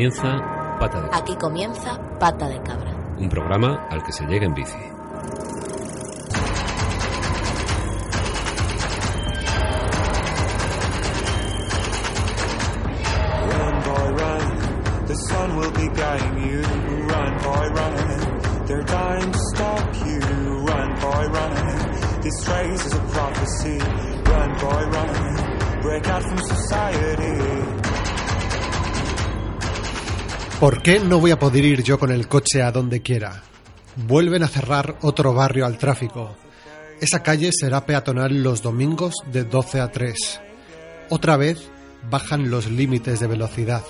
Comienza Pata de Cabra. Aquí comienza Pata de Cabra. Un programa al que se llega en bici. Run, boy, run. The sun will be guiding you. Run, boy, run. They're dying to stop you. Run, boy, run. This race is a prophecy. Run, boy, run. Break out from society. ¿Por qué no voy a poder ir yo con el coche a donde quiera? Vuelven a cerrar otro barrio al tráfico. Esa calle será peatonal los domingos de 12 a 3. Otra vez bajan los límites de velocidad.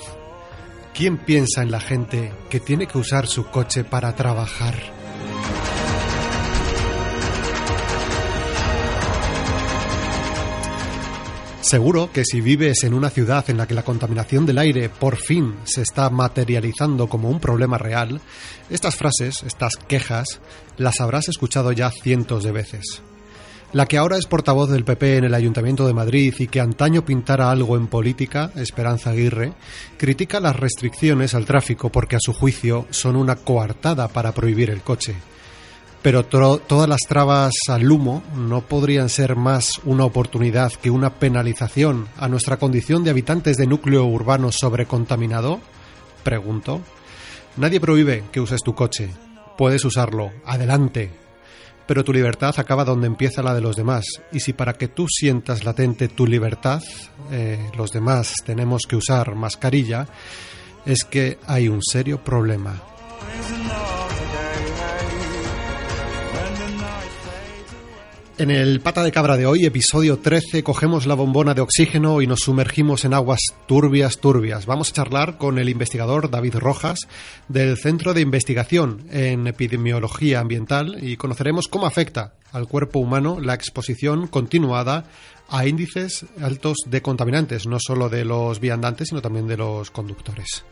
¿Quién piensa en la gente que tiene que usar su coche para trabajar? Seguro que si vives en una ciudad en la que la contaminación del aire por fin se está materializando como un problema real, estas frases, estas quejas, las habrás escuchado ya cientos de veces. La que ahora es portavoz del PP en el Ayuntamiento de Madrid y que antaño pintara algo en política, Esperanza Aguirre, critica las restricciones al tráfico porque a su juicio son una coartada para prohibir el coche. Pero todas las trabas al humo no podrían ser más una oportunidad que una penalización a nuestra condición de habitantes de núcleo urbano sobrecontaminado? Pregunto. Nadie prohíbe que uses tu coche. Puedes usarlo. Adelante. Pero tu libertad acaba donde empieza la de los demás. Y si para que tú sientas latente tu libertad, eh, los demás tenemos que usar mascarilla, es que hay un serio problema. En el Pata de Cabra de hoy, episodio 13, cogemos la bombona de oxígeno y nos sumergimos en aguas turbias, turbias. Vamos a charlar con el investigador David Rojas del Centro de Investigación en Epidemiología Ambiental y conoceremos cómo afecta al cuerpo humano la exposición continuada a índices altos de contaminantes, no solo de los viandantes, sino también de los conductores.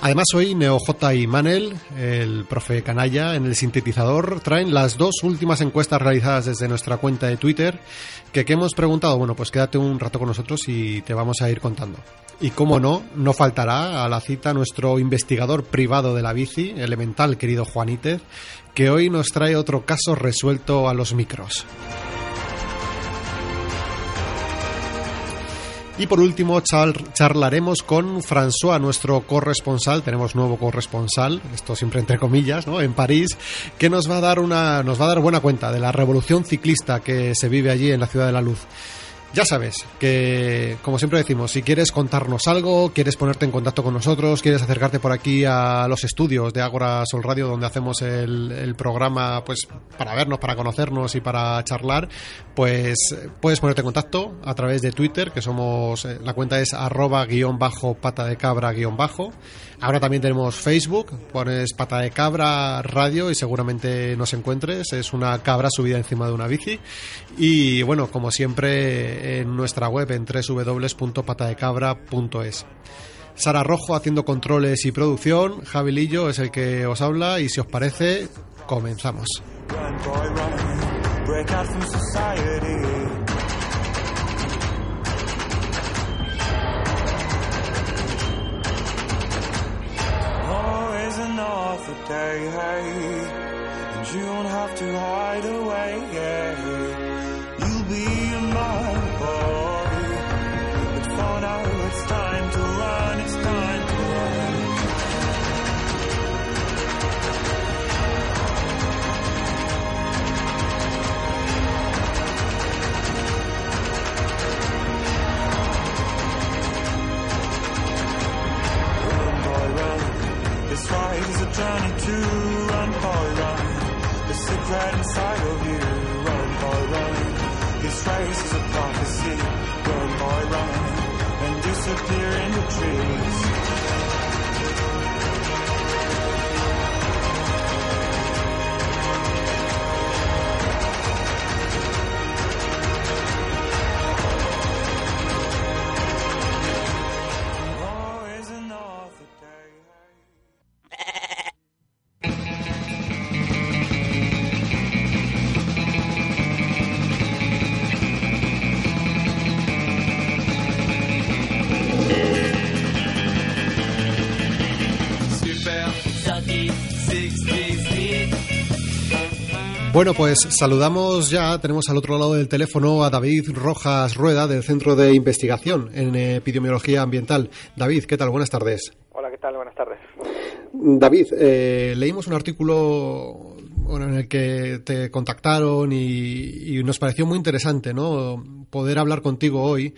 Además, hoy NeoJ y Manel, el profe Canalla, en el sintetizador, traen las dos últimas encuestas realizadas desde nuestra cuenta de Twitter, que, que hemos preguntado, bueno, pues quédate un rato con nosotros y te vamos a ir contando. Y como no, no faltará a la cita nuestro investigador privado de la bici, elemental querido Juanítez, que hoy nos trae otro caso resuelto a los micros. Y por último char- charlaremos con François, nuestro corresponsal, tenemos nuevo corresponsal, esto siempre entre comillas, ¿no? en París, que nos va a dar una nos va a dar buena cuenta de la revolución ciclista que se vive allí en la ciudad de la luz. Ya sabes que, como siempre decimos, si quieres contarnos algo, quieres ponerte en contacto con nosotros, quieres acercarte por aquí a los estudios de Ágora Sol Radio, donde hacemos el, programa, pues para vernos, para conocernos y para charlar, pues puedes ponerte en contacto a través de Twitter, que somos, eh, la cuenta es arroba guion bajo pata de cabra guion bajo. Ahora también tenemos Facebook, pones pata de cabra radio y seguramente nos encuentres. Es una cabra subida encima de una bici. Y bueno, como siempre, en nuestra web en www.patadecabra.es. Sara Rojo haciendo controles y producción. Javi Lillo es el que os habla. Y si os parece, comenzamos. Day, and you don't have to hide away. Yeah. Journey to run, boy, run. The secret inside of you, run, boy, run. This race is a prophecy, run, boy, run. And disappear in the trees. Bueno, pues saludamos ya, tenemos al otro lado del teléfono a David Rojas Rueda del Centro de Investigación en Epidemiología Ambiental. David, ¿qué tal? Buenas tardes. Hola, ¿qué tal? Buenas tardes. David, eh, leímos un artículo bueno, en el que te contactaron y, y nos pareció muy interesante ¿no? poder hablar contigo hoy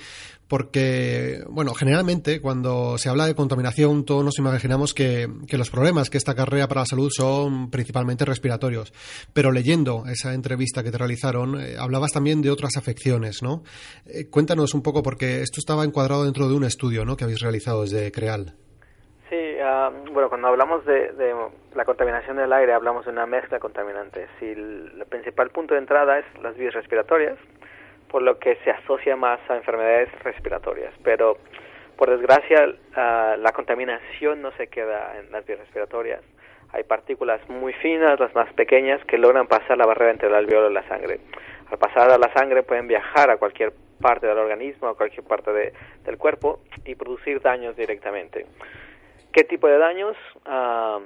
porque, bueno, generalmente cuando se habla de contaminación todos nos imaginamos que, que, los problemas que esta carrera para la salud son principalmente respiratorios. Pero leyendo esa entrevista que te realizaron, eh, hablabas también de otras afecciones, ¿no? Eh, cuéntanos un poco, porque esto estaba encuadrado dentro de un estudio, ¿no?, que habéis realizado desde CREAL. Sí, uh, bueno, cuando hablamos de, la contaminación del aire, hablamos de una mezcla de contaminantes. Y el, el principal punto de entrada es las vías respiratorias, por lo que se asocia más a enfermedades respiratorias. Pero, por desgracia, la contaminación no se queda en las vías respiratorias. Hay partículas muy finas, las más pequeñas, que logran pasar la barrera entre el alveolo y la sangre. Al pasar a la sangre pueden viajar a cualquier parte del organismo, a cualquier parte de, del cuerpo y producir daños directamente. ¿Qué tipo de daños? Uh,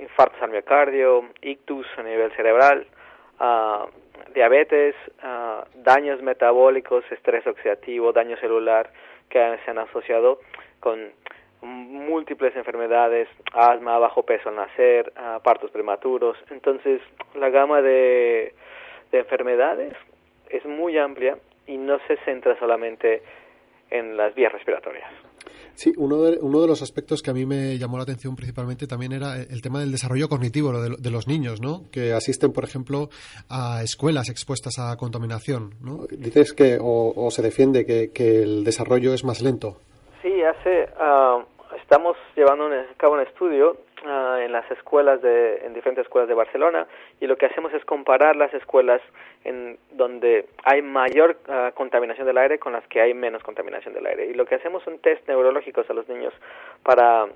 infartos al miocardio, ictus a nivel cerebral, uh, diabetes, daños metabólicos, estrés oxidativo, daño celular que se han asociado con múltiples enfermedades, asma, bajo peso al nacer, partos prematuros. Entonces, la gama de enfermedades es muy amplia y no se centra solamente en las vías respiratorias. Sí, uno de, uno de los aspectos que a mí me llamó la atención principalmente también era el tema del desarrollo cognitivo de, de los niños, ¿no? Que asisten, por ejemplo, a escuelas expuestas a contaminación, ¿no? Dices que, o, se defiende que, que, el desarrollo es más lento. Sí, hace, uh, estamos llevando a cabo un estudio uh, en las escuelas de, en diferentes escuelas de Barcelona y lo que hacemos es comparar las escuelas en donde hay mayor uh, contaminación del aire con las que hay menos contaminación del aire. Y lo que hacemos son test neurológicos a los niños para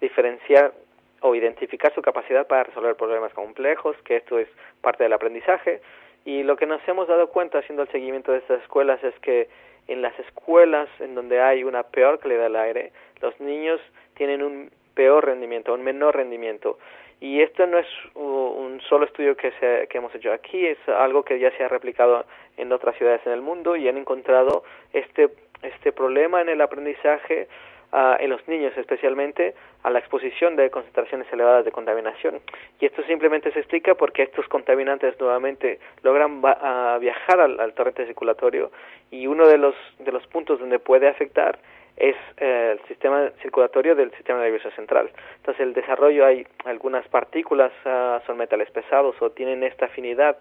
diferenciar o identificar su capacidad para resolver problemas complejos, que esto es parte del aprendizaje. Y lo que nos hemos dado cuenta haciendo el seguimiento de estas escuelas es que en las escuelas en donde hay una peor calidad del aire, los niños tienen un peor rendimiento, un menor rendimiento. Y esto no es un solo estudio que, se, que hemos hecho aquí, es algo que ya se ha replicado en otras ciudades en el mundo y han encontrado este, este problema en el aprendizaje uh, en los niños especialmente a la exposición de concentraciones elevadas de contaminación. Y esto simplemente se explica porque estos contaminantes nuevamente logran uh, viajar al, al, torrente circulatorio y uno de los, de los puntos donde puede afectar es eh, el sistema circulatorio del sistema nervioso central. Entonces, el desarrollo hay algunas partículas, uh, son metales pesados o tienen esta afinidad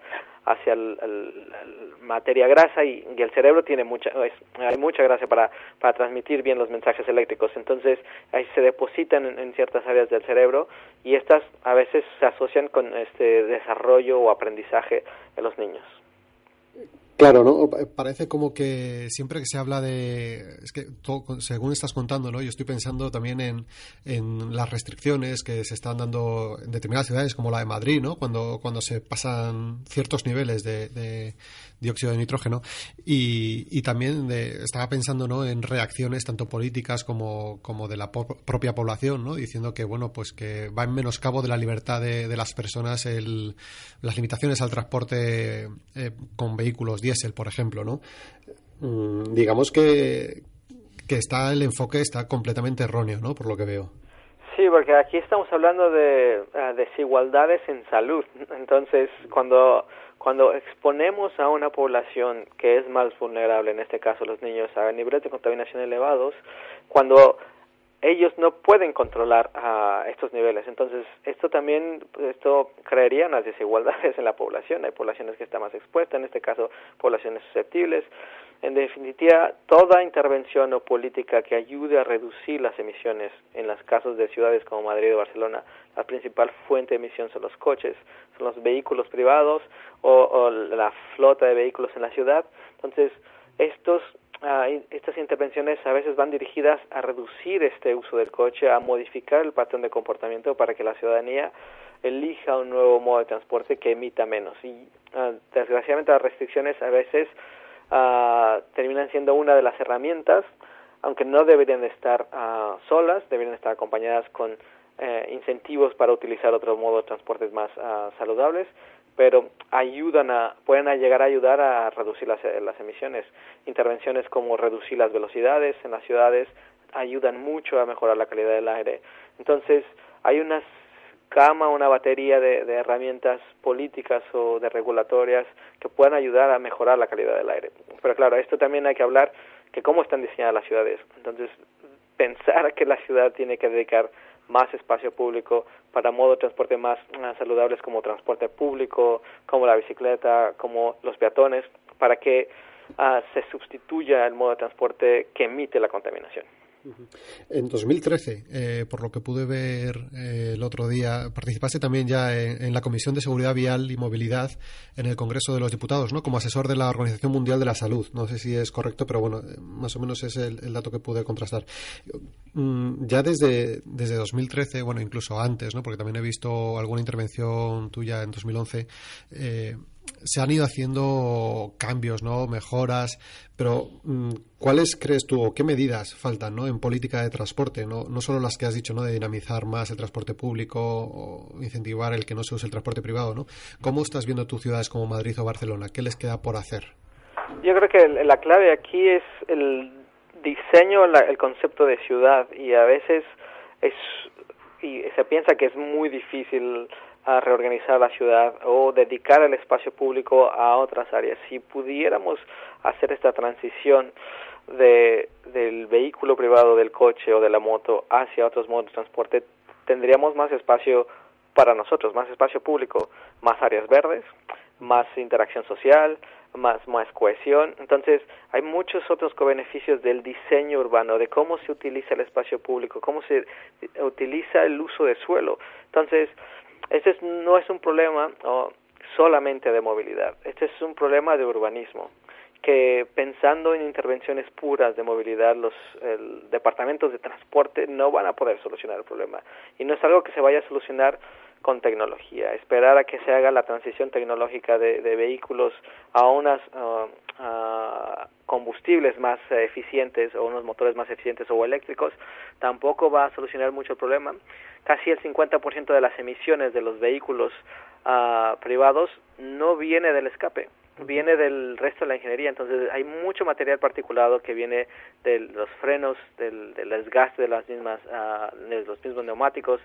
hacia el, materia grasa y, el cerebro tiene mucha hay mucha grasa para, para transmitir bien los mensajes eléctricos. Entonces, ahí se depositan en, en ciertas áreas del cerebro y estas a veces se asocian con este desarrollo o aprendizaje de los niños. Claro, ¿no? Parece como que siempre que se habla de... Es que todo, según estás contando, ¿no? Yo estoy pensando también en, en, las restricciones que se están dando en determinadas ciudades, como la de Madrid, ¿no? Cuando, cuando se pasan ciertos niveles de, de dióxido de nitrógeno. Y, y también de, estaba pensando, ¿no? En reacciones tanto políticas como, como de la propia población, ¿no? Diciendo que, bueno, pues que va en menoscabo de la libertad de, de las personas el, las limitaciones al transporte eh, con vehículos por ejemplo, ¿no? Mm, digamos que, que está el enfoque está completamente erróneo, ¿no? Por lo que veo. Sí, porque aquí estamos hablando de uh, desigualdades en salud. Entonces, cuando cuando exponemos a una población que es más vulnerable, en este caso los niños, a niveles de contaminación elevados, cuando ellos no pueden controlar a estos niveles. Entonces, esto también, esto crearía unas desigualdades en la población. Hay poblaciones que están más expuestas, en este caso, poblaciones susceptibles. En definitiva, toda intervención o política que ayude a reducir las emisiones en los casos de ciudades como Madrid o Barcelona, la principal fuente de emisión son los coches, son los vehículos privados o, o la flota de vehículos en la ciudad. Entonces, estos Ah, estas intervenciones a veces van dirigidas a reducir este uso del coche, a modificar el patrón de comportamiento para que la ciudadanía elija un nuevo modo de transporte que emita menos. Y ah, desgraciadamente las restricciones a veces uh, terminan siendo una de las herramientas, aunque no deberían de estar solas, deberían estar acompañadas con eh, incentivos para utilizar otro modo de transportes más saludables pero ayudan a, pueden llegar a ayudar a reducir las, las emisiones. Intervenciones como reducir las velocidades en las ciudades ayudan mucho a mejorar la calidad del aire. Entonces, hay una cama, una batería de, de, herramientas políticas o de regulatorias que puedan ayudar a mejorar la calidad del aire. Pero claro, esto también hay que hablar que cómo están diseñadas las ciudades. Entonces, pensar que la ciudad tiene que dedicar más espacio público para modos de transporte más saludables como transporte público, como la bicicleta, como los peatones, para que uh, se sustituya el modo de transporte que emite la contaminación. En 2013, eh, por lo que pude ver eh, el otro día, participaste también ya en, la Comisión de Seguridad Vial y Movilidad en el Congreso de los Diputados, ¿no? Como asesor de la Organización Mundial de la Salud. No sé si es correcto, pero bueno, más o menos es el, dato que pude contrastar. Mm, ya desde, desde 2013, bueno, incluso antes, ¿no? Porque también he visto alguna intervención tuya en 2011. Eh, se han ido haciendo cambios, ¿no? Mejoras, pero mm, ¿cuáles crees tú o qué medidas faltan, ¿no? En política de transporte, no, no solo las que has dicho, ¿no? De dinamizar más el transporte público o incentivar el que no se use el transporte privado, ¿no? ¿Cómo estás viendo tus ciudades como Madrid o Barcelona? ¿Qué les queda por hacer? Yo creo que la clave aquí es el diseño, el concepto de ciudad y a veces es y se piensa que es muy difícil a reorganizar la ciudad o dedicar el espacio público a otras áreas. Si pudiéramos hacer esta transición de, del vehículo privado, del coche o de la moto hacia otros modos de transporte, tendríamos más espacio para nosotros, más espacio público, más áreas verdes, más interacción social, más, más cohesión. Entonces, hay muchos otros beneficios del diseño urbano, de cómo se utiliza el espacio público, cómo se utiliza el uso de suelo. Entonces, este no es un problema solamente de movilidad, este es un problema de urbanismo que pensando en intervenciones puras de movilidad, los departamentos de transporte no van a poder solucionar el problema. Y no es algo que se vaya a solucionar con tecnología. Esperar a que se haga la transición tecnológica de, vehículos a unas combustibles más eficientes o unos motores más eficientes o eléctricos tampoco va a solucionar mucho el problema. Casi el 50% de las emisiones de los vehículos uh, privados no viene del escape, viene del resto de la ingeniería. Entonces hay mucho material particulado que viene de los frenos, del, del desgaste de las mismas, uh, de los mismos neumáticos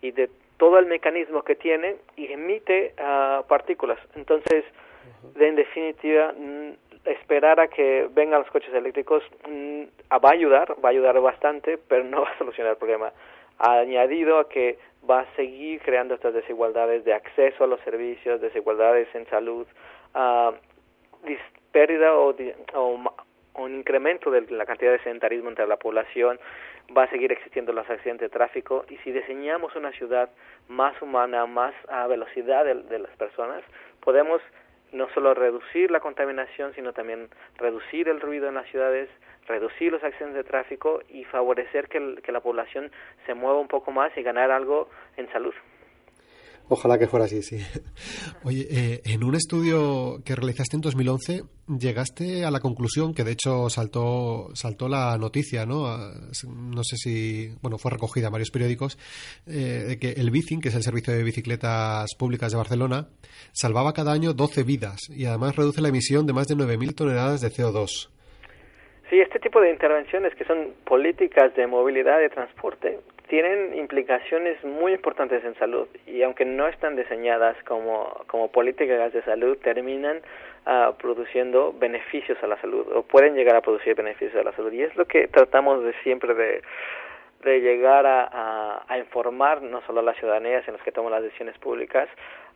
y de todo el mecanismo que tiene y emite uh, partículas. Entonces, de, en definitiva, esperar a que vengan los coches eléctricos va a ayudar, va a ayudar bastante, pero no va a solucionar el problema. Añadido a que va a seguir creando estas desigualdades de acceso a los servicios, desigualdades en salud, uh, pérdida o, o, un incremento de la cantidad de sedentarismo entre la población, va a seguir existiendo los accidentes de tráfico y si diseñamos una ciudad más humana, más a velocidad de, las personas, podemos no solo reducir la contaminación, sino también reducir el ruido en las ciudades, reducir los accidentes de tráfico y favorecer que la población se mueva un poco más y ganar algo en salud. Ojalá que fuera así, sí. Oye, eh, en un estudio que realizaste en 2011 llegaste a la conclusión que de hecho saltó saltó la noticia, ¿no? No sé si, bueno, fue recogida en varios periódicos eh, de que el Bicing, que es el servicio de bicicletas públicas de Barcelona, salvaba cada año 12 vidas y además reduce la emisión de más de 9.000 toneladas de CO2. Sí, este tipo de intervenciones que son políticas de movilidad de transporte tienen implicaciones muy importantes en salud y aunque no están diseñadas como, como políticas de salud, terminan uh, produciendo beneficios a la salud o pueden llegar a producir beneficios a la salud. Y es lo que tratamos de siempre de, de llegar a, a, informar no solo a las ciudadanías en las que toman las decisiones públicas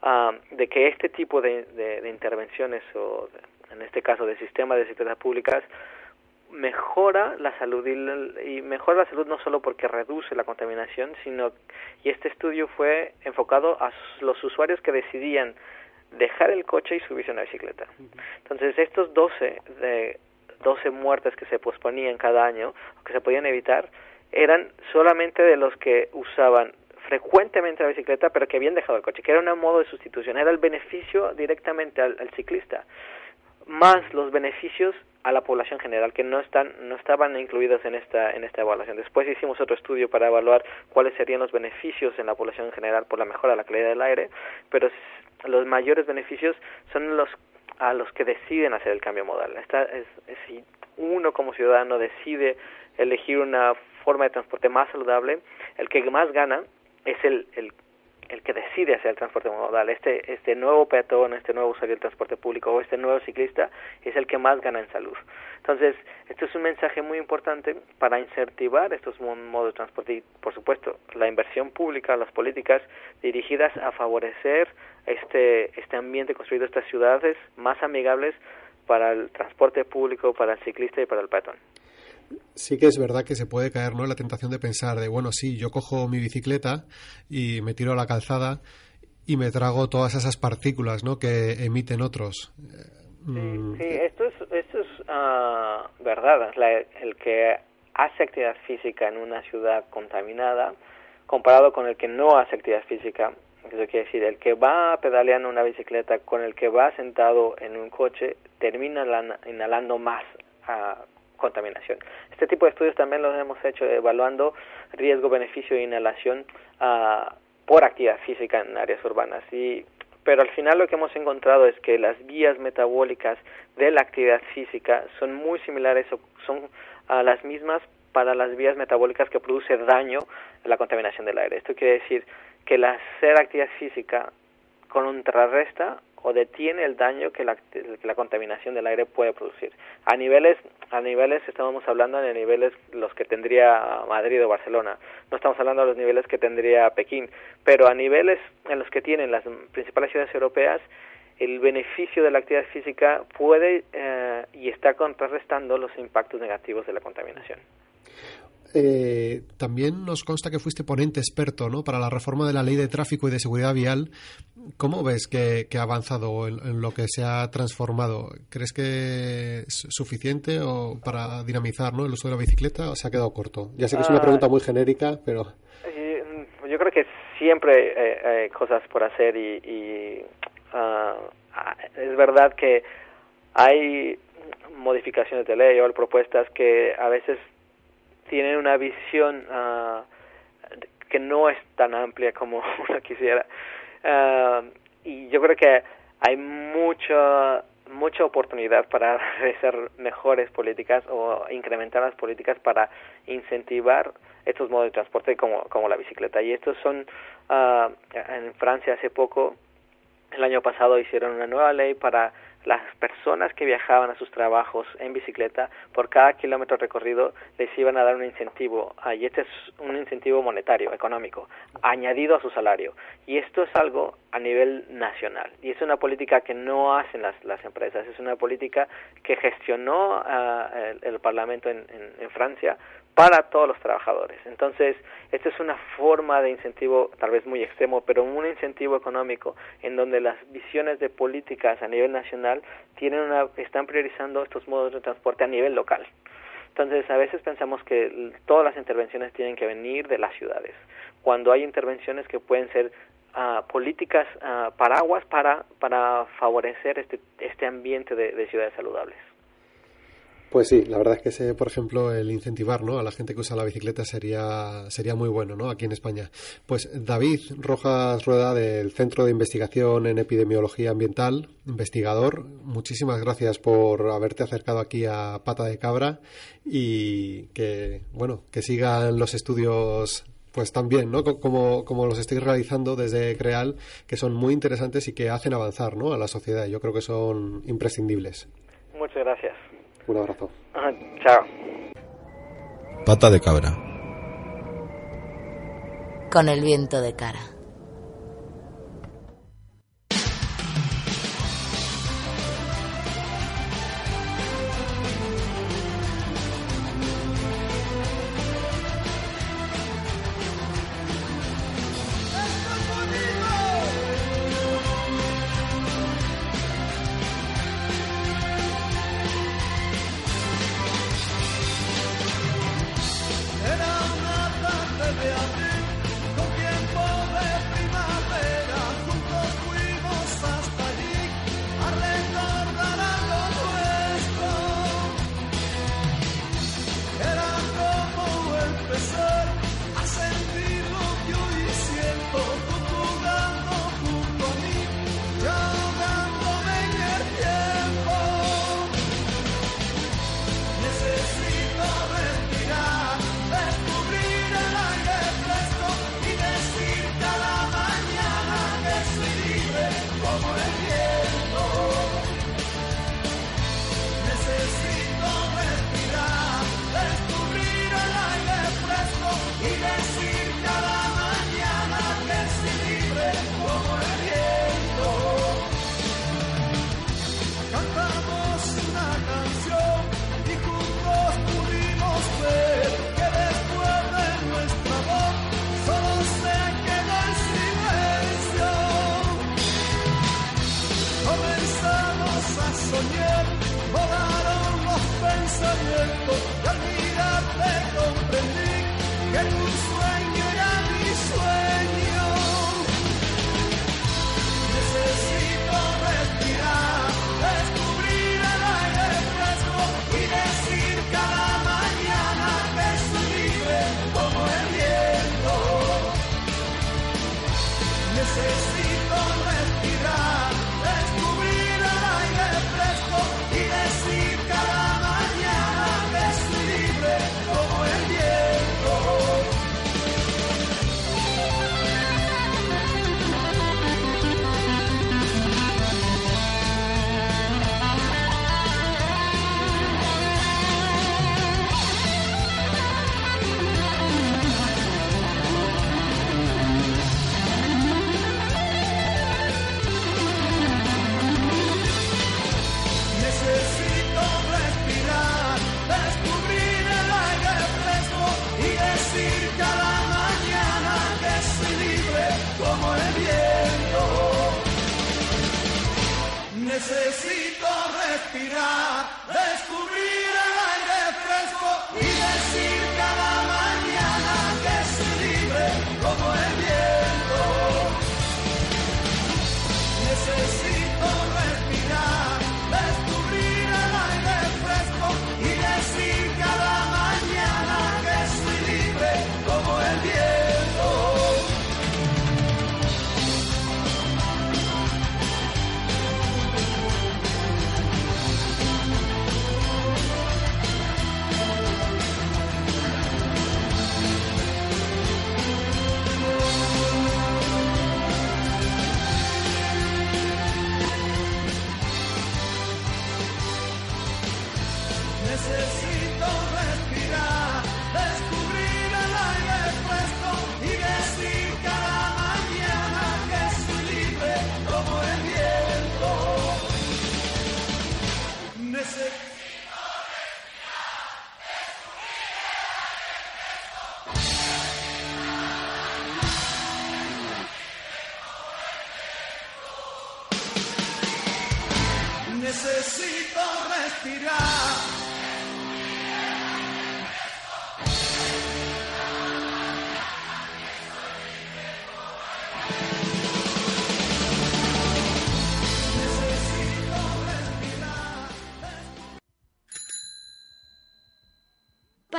ah, de que este tipo de, de, intervenciones o en este caso de sistemas de bicicletas públicas mejora la salud y, y, mejora la salud no solo porque reduce la contaminación sino y este estudio fue enfocado a los usuarios que decidían dejar el coche y subirse a una bicicleta. Entonces estos 12 de 12 muertes que se posponían cada año o que se podían evitar eran solamente de los que usaban frecuentemente la bicicleta pero que habían dejado el coche, que era un modo de sustitución, era el beneficio directamente al, ciclista, más los beneficios a la población general que no están no estaban incluidos en esta en esta evaluación. Después hicimos otro estudio para evaluar cuáles serían los beneficios en la población general por la mejora de la calidad del aire, pero los mayores beneficios son los a los que deciden hacer el cambio modal. Esta es, si uno como ciudadano decide elegir una forma de transporte más saludable, el que más gana es el, el, el que decide hacer el transporte modal. Este, este nuevo peatón, este nuevo usuario del transporte público o este nuevo ciclista es el que más gana en salud. Entonces, esto es un mensaje muy importante para incentivar estos modos de transporte y, por supuesto, la inversión pública, las políticas dirigidas a favorecer este, este ambiente construido, estas ciudades más amigables para el transporte público, para el ciclista y para el peatón sí que es verdad que se puede caer ¿no? la tentación de pensar de, bueno, sí, yo cojo mi bicicleta y me tiro a la calzada y me trago todas esas partículas ¿no? que emiten otros. Sí, mm. esto es, esto es uh, verdad. el que hace actividad física en una ciudad contaminada, comparado con el que no hace actividad física, eso quiere decir, el que va pedaleando una bicicleta con el que va sentado en un coche, termina inhalando más uh, contaminación. Este tipo de estudios también los hemos hecho evaluando riesgo, beneficio de inhalación uh, por actividad física en áreas urbanas. Y, pero al final lo que hemos encontrado es que las vías metabólicas de la actividad física son muy similares o son uh, las mismas para las vías metabólicas que produce daño la contaminación del aire. Esto quiere decir que el hacer actividad física contrarresta o detiene el daño que la, contaminación del aire puede producir. A niveles, a niveles estábamos hablando de niveles los que tendría Madrid o Barcelona, no estamos hablando de los niveles que tendría Pekín, pero a niveles en los que tienen las principales ciudades europeas, el beneficio de la actividad física puede eh, y está contrarrestando los impactos negativos de la contaminación. Eh, también nos consta que fuiste ponente experto ¿no? para la reforma de la ley de tráfico y de seguridad vial. ¿Cómo ves que, ha avanzado en, lo que se ha transformado? ¿Crees que es suficiente o para dinamizar ¿no? el uso de la bicicleta o se ha quedado corto? Ya sé que es una ah. pregunta muy genérica, pero... Yo creo que siempre hay cosas por hacer y, ah, ah, es verdad que hay modificaciones de ley o propuestas que a veces tienen una visión uh, que no es tan amplia como uno quisiera. Uh, y yo creo que hay mucha mucha oportunidad para hacer mejores políticas o incrementar las políticas para incentivar estos modos de transporte como, como la bicicleta. Y estos son, uh, en Francia hace poco, el año pasado hicieron una nueva ley para las personas que viajaban a sus trabajos en bicicleta, por cada kilómetro recorrido les iban a dar un incentivo, y este es un incentivo monetario, económico, añadido a su salario. Y esto es algo a nivel nacional, y es una política que no hacen las, las empresas, es una política que gestionó ah, el, Parlamento en, en Francia para todos los trabajadores. Entonces, esta es una forma de incentivo, tal vez muy extremo, pero un incentivo económico en donde las visiones de políticas a nivel nacional tienen una, están priorizando estos modos de transporte a nivel local. Entonces, a veces pensamos que todas las intervenciones tienen que venir de las ciudades, cuando hay intervenciones que pueden ser uh, políticas uh, paraguas para, para favorecer este, este ambiente de ciudades saludables. Pues sí, la verdad es que ese, por ejemplo, el incentivar ¿no? a la gente que usa la bicicleta sería, sería muy bueno ¿no? aquí en España. Pues David Rojas Rueda del Centro de Investigación en Epidemiología Ambiental, investigador, muchísimas gracias por haberte acercado aquí a Pata de Cabra y que, bueno, que sigan los estudios pues también, ¿no? Como, como los estáis realizando desde Creal, que son muy interesantes y que hacen avanzar, ¿no? A la sociedad. Yo creo que son imprescindibles. Muchas gracias. Un abrazo. Chao. Pata de cabra. Con el viento de cara.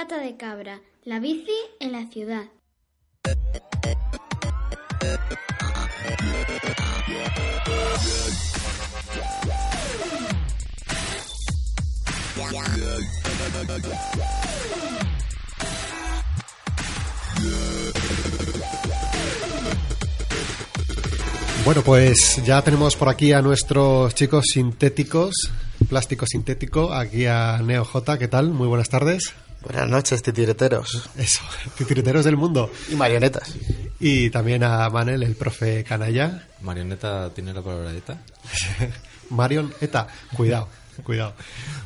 De cabra, la bici en la ciudad. Bueno, pues ya tenemos por aquí a nuestros chicos sintéticos, plástico sintético, aquí a Neo J. ¿Qué tal? Muy buenas tardes. Buenas noches, titireteros. Eso, titireteros del mundo. Y marionetas. Y también a Manel, el profe Canalla. Marioneta tiene la palabra ETA. Marion Eta, cuidado, cuidado.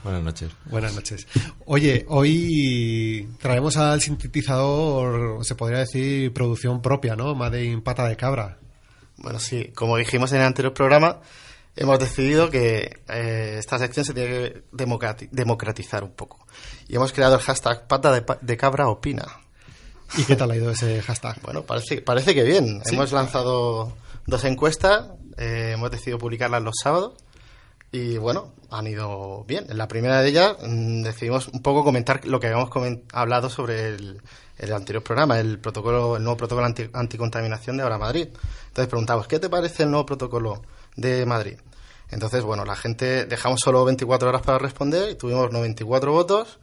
Buenas noches. Buenas noches. Oye, hoy traemos al sintetizador, se podría decir, producción propia, ¿no? Made in pata de cabra. Bueno, sí, como dijimos en el anterior programa, hemos decidido que eh, esta sección se tiene que democrati- democratizar un poco. Y hemos creado el hashtag pata de, pa- de cabra opina. ¿Y qué tal ha ido ese hashtag? Bueno, parece, parece que bien. Sí. Hemos lanzado dos encuestas, eh, hemos decidido publicarlas los sábados y bueno, han ido bien. En la primera de ellas mm, decidimos un poco comentar lo que habíamos hablado sobre el, el anterior programa, el protocolo, el nuevo protocolo anti- anticontaminación de Ahora Madrid. Entonces preguntamos, ¿qué te parece el nuevo protocolo de Madrid? Entonces, bueno, la gente dejamos solo 24 horas para responder y tuvimos 94 votos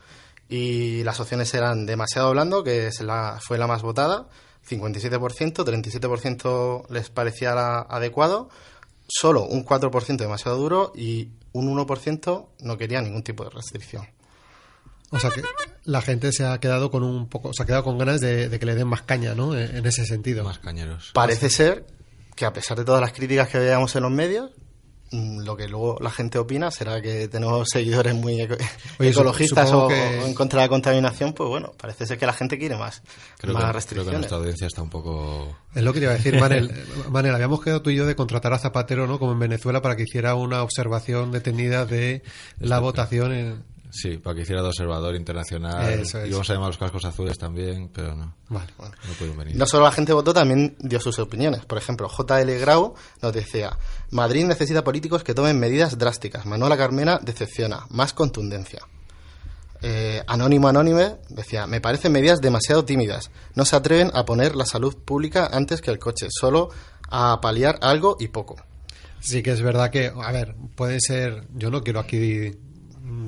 y las opciones eran demasiado blando, que es la, fue la más votada, 57%, 37% les parecía la- adecuado, solo un 4% demasiado duro y un 1% no quería ningún tipo de restricción. O sea que la gente se ha quedado con un poco, se ha quedado con ganas de, de que le den más caña, ¿no? En, en ese sentido. Más cañeros. Parece ser que a pesar de todas las críticas que veamos en los medios, mm, lo que luego la gente opina será que tenemos seguidores muy eco- Oye, ecologistas o, que- o en contra de la contaminación, pues bueno, parece ser que la gente quiere más, Creo más que, creo que restricciones. nuestra audiencia está un poco... Es lo que te iba a decir, Manel. Manel, habíamos quedado tú y yo de contratar a Zapatero, ¿no? Como en Venezuela, para que hiciera una observación detenida de la votación en... Sí, para que hiciera de observador internacional. Eso es. Íbamos a llamar los cascos azules también, pero no. Vale. No pudieron venir. No solo la gente votó, también dio sus opiniones. Por ejemplo, JL Grau nos decía, Madrid necesita políticos que tomen medidas drásticas. Manuela Carmena decepciona, más contundencia. Eh, Anónimo Anónime decía, me parecen medidas demasiado tímidas. No se atreven a poner la salud pública antes que el coche, solo a paliar algo y poco. Sí que es verdad que, a ver, puede ser, yo no quiero aquí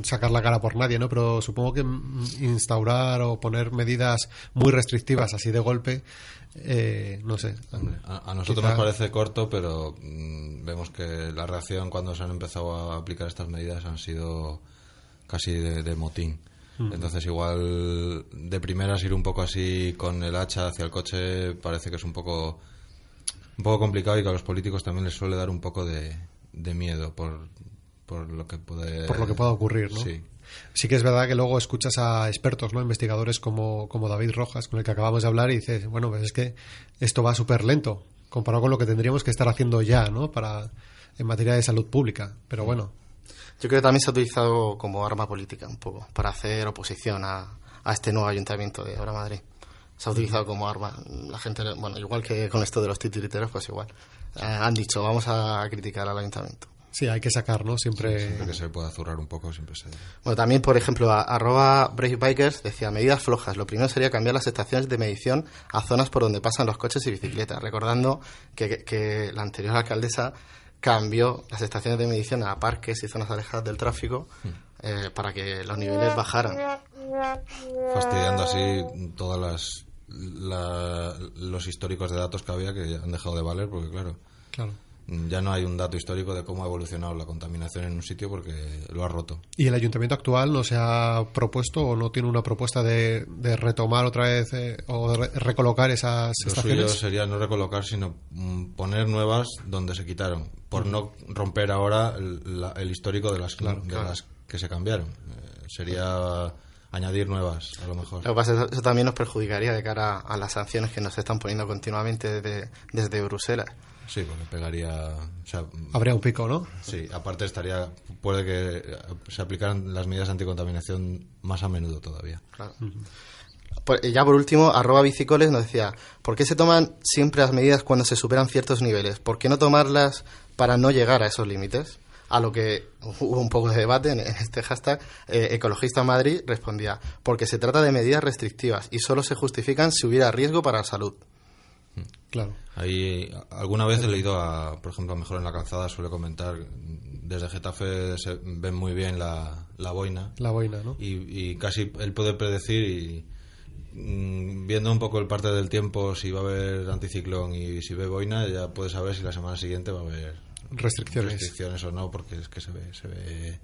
sacar la cara por nadie, ¿no? Pero supongo que mm, instaurar o poner medidas muy restrictivas así de golpe, eh, no sé. A, a nosotros Quizá- nos parece corto, pero mm, vemos que la reacción cuando se han empezado a aplicar estas medidas han sido casi de, de motín. Mm. Entonces igual de primeras ir un poco así con el hacha hacia el coche parece que es un poco un poco complicado y que a los políticos también les suele dar un poco de, de miedo por, por lo que puede por lo que pueda ocurrir, ¿no? Sí. Sí que es verdad que luego escuchas a expertos, ¿no? Investigadores como, como David Rojas, con el que acabamos de hablar, y dices, bueno, pues es que esto va súper lento, comparado con lo que tendríamos que estar haciendo ya, ¿no? Para, en materia de salud pública. Pero bueno, Yo creo que también se ha utilizado como arma política un poco, para hacer oposición a, a este nuevo ayuntamiento de Ahora Madrid. Se ha utilizado como arma. La gente, bueno, igual que con esto de los titiriteros, pues igual. Eh, han dicho, vamos a criticar al ayuntamiento. Sí, hay que sacar, ¿no? Siempre... Siempre que se pueda zurrar un poco siempre se Bueno, también, por ejemplo, a- arroba Brave Bikers decía, medidas flojas. Lo primero sería cambiar las estaciones de medición a zonas por donde pasan los coches y bicicletas. Recordando que, que- que la anterior alcaldesa cambió las estaciones de medición a parques y zonas alejadas del tráfico eh, para que los niveles bajaran. fastidiando así todas las la- los históricos de datos que había que han dejado de valer porque claro Claro. Ya no hay un dato histórico de cómo ha evolucionado la contaminación en un sitio porque lo ha roto ¿Y el ayuntamiento actual no se ha propuesto o no tiene una propuesta de, de retomar otra vez eh, o de re- recolocar esas lo suyo estaciones? sería no recolocar sino mm, poner nuevas donde se quitaron por no romper ahora el, la- el histórico de las, Claro, de claro. las que se cambiaron Eh, sería añadir nuevas a lo mejor Lo que pasa es que eso también nos perjudicaría de cara a las sanciones que nos están poniendo continuamente desde, desde Bruselas. Sí porque pegaría o sea, Habría un pico, ¿no? Sí, aparte estaría puede que eh, se aplicaran las medidas anticontaminación más a menudo todavía. Claro. Por- y ya por último, arroba bicicoles nos decía, ¿por qué se toman siempre las medidas cuando se superan ciertos niveles? ¿Por qué no tomarlas para no llegar a esos límites? A lo que hubo un poco de debate en, en este hashtag, eh, Ecologista Madrid respondía, porque se trata de medidas restrictivas y solo se justifican si hubiera riesgo para la salud. Claro. Ahí alguna vez he leído a, por ejemplo, a Mejor en la Calzada suele comentar desde Getafe se ven muy bien la, la boina La boina, ¿no? y, y casi él puede predecir y mm, viendo un poco el parte del tiempo si va a haber anticiclón y si ve boina ya puede saber si la semana siguiente va a haber Restricciones. restricciones o no porque es que se ve se ve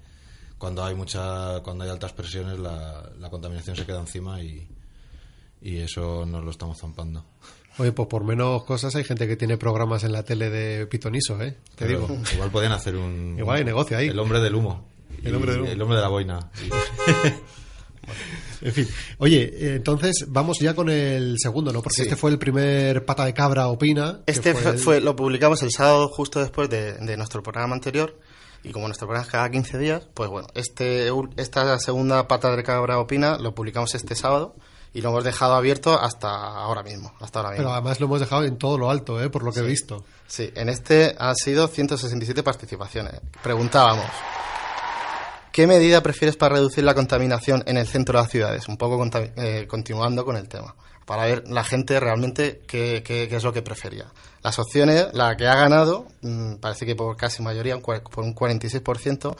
cuando hay mucha cuando hay altas presiones la, la contaminación se queda encima y y eso nos lo estamos zampando Oye, pues por menos cosas hay gente que tiene programas en la tele de pitoniso, ¿eh? Te Pero digo. Igual podían hacer un. Igual hay negocio ahí. El hombre del humo. El hombre del humo. El hombre de la boina. En fin. Oye, entonces vamos ya con el segundo, ¿no? Porque Sí. este fue el primer pata de cabra opina. Este fue, el- fue- lo publicamos el sábado justo después de, de nuestro programa anterior. Y como nuestro programa es cada 15 días, pues bueno, este, esta segunda pata de cabra opina lo publicamos este sábado y lo hemos dejado abierto hasta ahora mismo. Hasta ahora mismo. Pero además lo hemos dejado en todo lo alto, ¿eh? Por lo que he visto. Sí, en este han sido 167 participaciones. Preguntábamos, ¿qué medida prefieres para reducir la contaminación en el centro de las ciudades? Un poco eh, continuando con el tema, para ver la gente realmente qué, qué- qué es lo que prefería. Las opciones, la que ha ganado, mm, parece que por casi mayoría, un por un 46%,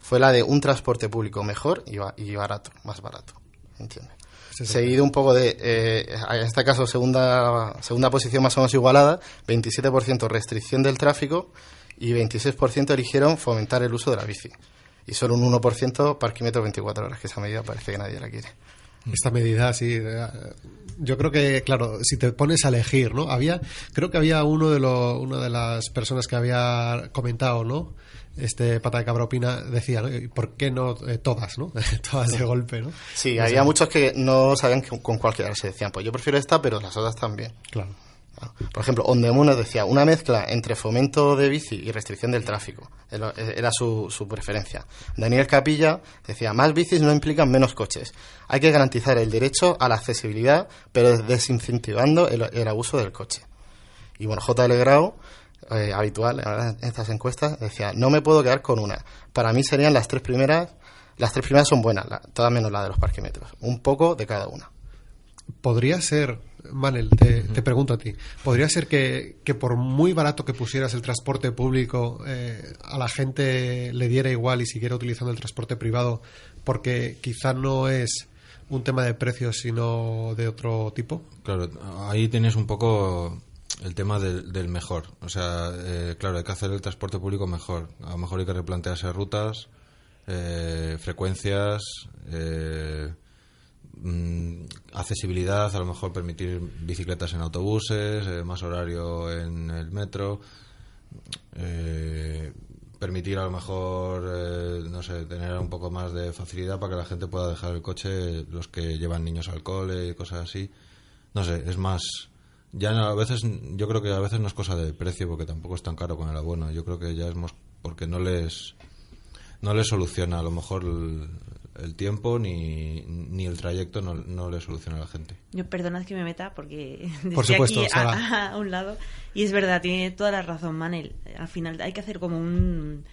fue la de un transporte público mejor y, ba- y barato, más barato. ¿Entiendes? Sí, sí. Seguido un poco de, eh, en este caso, segunda, segunda posición más o menos igualada, 27% restricción del tráfico y 26% eligieron fomentar el uso de la bici. Y solo un 1% parquímetro 24 horas, que esa medida parece que nadie la quiere. Esta medida, sí. eh, Yo creo que, claro, si te pones a elegir, ¿no? Había, creo que había uno de los, una de las personas que había comentado, ¿no? Este pata de cabra opina decía, ¿no? ¿Y por qué no eh, todas, ¿no? todas de golpe, ¿no? Sí, No había muchos que no sabían con, con cuál quedarse. Decían, pues yo prefiero esta, pero las otras también. Claro. Por ejemplo, Ondemun nos decía una mezcla entre fomento de bici y restricción del tráfico. Era su, su preferencia. Daniel Capilla decía, más bicis no implican menos coches. Hay que garantizar el derecho a la accesibilidad, pero desincentivando el, el abuso del coche. Y bueno, JL Grau, eh, habitual en estas encuestas, decía, no me puedo quedar con una. Para mí serían las tres primeras, las tres primeras son buenas, la- todas menos la de los parquímetros. Un poco de cada una. Podría ser, Manel, te, te pregunto a ti, ¿podría ser que, que por muy barato que pusieras el transporte público, eh, a la gente le diera igual y siguiera utilizando el transporte privado porque quizá no es un tema de precios sino de otro tipo? Claro, ahí tienes un poco el tema del, del mejor. O sea, eh, claro, hay que hacer el transporte público mejor. A lo mejor hay que replantearse rutas, eh, frecuencias, eh, mm, accesibilidad, a lo mejor permitir bicicletas en autobuses, eh, más horario en el metro, eh, permitir a lo mejor, eh, no sé, tener un poco más de facilidad para que la gente pueda dejar el coche, los que llevan niños al cole y cosas así. No sé, es más... Ya no, a veces, yo creo que a veces no es cosa de precio porque tampoco es tan caro con el abono. Yo creo que ya es porque no les no les soluciona a lo mejor el, el tiempo ni, ni el trayecto no, no le soluciona a la gente. Yo perdonad que me meta porque Por supuesto, aquí Sara. a, a un lado y es verdad tiene toda la razón Manel al final hay que hacer como un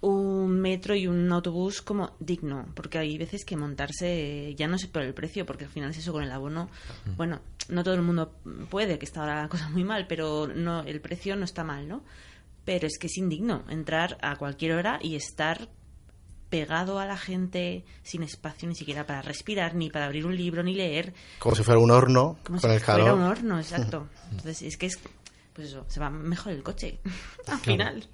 un metro y un autobús como digno porque hay veces que montarse ya no es por el precio porque al final es eso con el abono bueno no todo el mundo puede que está ahora la cosa muy mal pero no el precio no está mal no pero es que es indigno entrar a cualquier hora y estar pegado a la gente sin espacio ni siquiera para respirar, ni para abrir un libro, ni leer. Como si fuera un horno Como con si el fuera calor. un horno, exacto. Entonces, es que es, pues eso, se va mejor el coche, al final.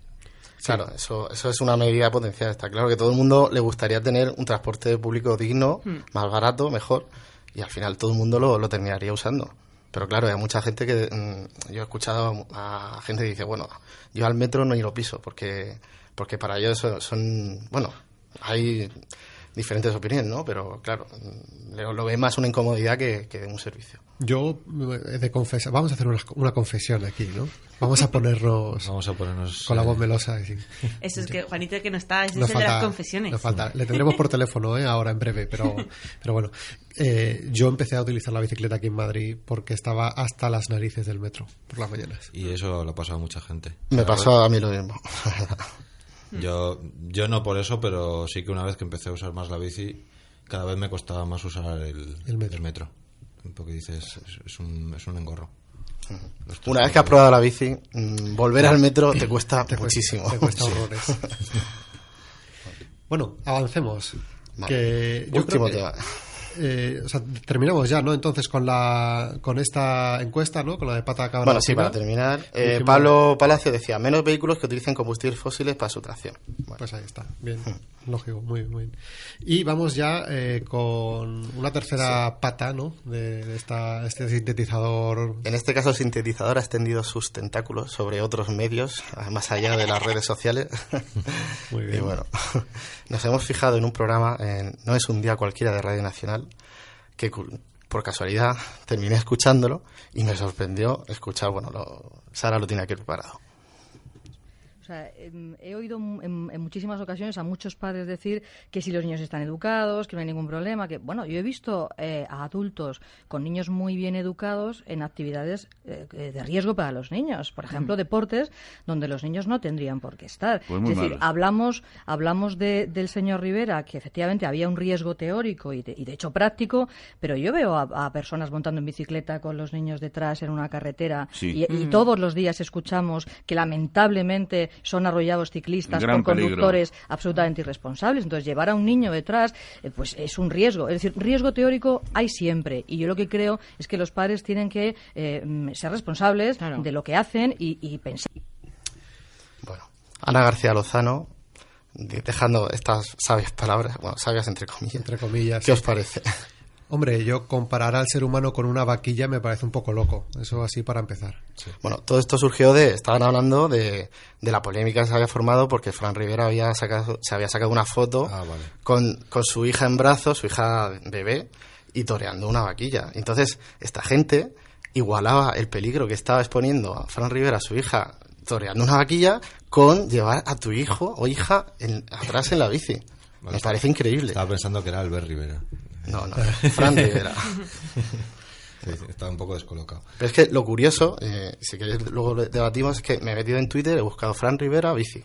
Claro, eso, eso es una medida potencial. Está claro que todo el mundo le gustaría tener un transporte público digno, Hmm. más barato, mejor, y al final todo el mundo lo, lo terminaría usando. Pero claro, hay mucha gente que. mm, yo he escuchado a gente que dice, bueno, yo al metro no lo piso, porque, porque para ellos son, son- Bueno, hay diferentes opiniones, ¿no? Pero claro, lo, lo ve más una incomodidad que, que un servicio. Yo he de confesar, vamos a hacer una, una confesión aquí, ¿no? Vamos a ponernos Vamos a ponernos con la eh, voz melosa. y- Eso es que Juanito que no está, es Nos el de las confesiones. nos falta. Le tendremos por teléfono ¿eh? ahora en breve, pero, pero bueno. Eh, yo empecé a utilizar la bicicleta aquí en Madrid porque estaba hasta las narices del metro por las mañanas. Y eso lo ha pasado a mucha gente. Me pasó a mí lo mismo. Yo, yo no por eso, pero sí que una vez que empecé a usar más la bici, cada vez me costaba más usar el, El metro. el metro. Porque dices, es, es un, es un engorro. Una vez que has probado la bici, mm, volver al metro te cuesta Te cuesta- muchísimo. te cuesta horrores. Bueno, avancemos. Vale. Que yo Último creo que, tema. eh, o sea, terminamos ya, ¿no? Entonces con la con esta encuesta, ¿no? Con la de pata cabra. Bueno, sí, para terminar, eh, Pablo Palacio decía, menos vehículos que utilicen combustibles fósiles para su tracción. Bueno, Pues ahí está, bien. Lógico, muy bien, muy bien. Y vamos ya eh, con una tercera pata, ¿no? De, esta, este sintetizador. En este caso, el sintetizador ha extendido sus tentáculos sobre otros medios, más allá de las redes sociales. Muy bien. Y bueno, nos hemos fijado en un programa, en No es un día cualquiera de Radio Nacional, que por casualidad terminé escuchándolo y me sorprendió escuchar, bueno, lo, Sara lo tiene aquí preparado. O sea, em, he oído mu- en, en muchísimas ocasiones a muchos padres decir que si los niños están educados, que no hay ningún problema, que bueno, yo he visto eh, a adultos con niños muy bien educados en actividades eh, eh, de riesgo para los niños, por ejemplo, deportes donde los niños no tendrían por qué estar. Pues muy es decir, malos. hablamos hablamos de- del señor Rivera que efectivamente había un riesgo teórico y de, y de hecho práctico, pero yo veo a, a personas montando en bicicleta con los niños detrás en una carretera Sí. y, y Mm. todos los días escuchamos que lamentablemente son arrollados ciclistas Gran por peligro. conductores absolutamente irresponsables. Entonces, llevar a un niño detrás, eh, pues es un riesgo. Es decir, riesgo teórico hay siempre. Y yo lo que creo es que los padres tienen que eh, mm, ser responsables de lo que hacen y, y pensar. Ana García Lozano, de- dejando estas sabias palabras, bueno, sabias entre comillas. Entre comillas. ¿Qué os parece? Hombre, yo comparar al ser humano con una vaquilla me parece un poco loco. Eso así para empezar. Bueno, todo esto surgió de, estaban hablando de, de la polémica que se había formado porque Fran Rivera había sacado, se había sacado una foto Ah, con, con su hija en brazos, su hija bebé, y toreando una vaquilla. Entonces, esta gente igualaba el peligro que estaba exponiendo a Fran Rivera, su hija, toreando una vaquilla, con llevar a tu hijo o hija en- atrás en la bici. Me parece increíble. Estaba pensando que era Albert Rivera. No, no, Fran Rivera. Sí, estaba un poco descolocado. Pero es que lo curioso, eh, si queréis luego debatimos, es que me he metido en Twitter, he buscado Fran Rivera bici.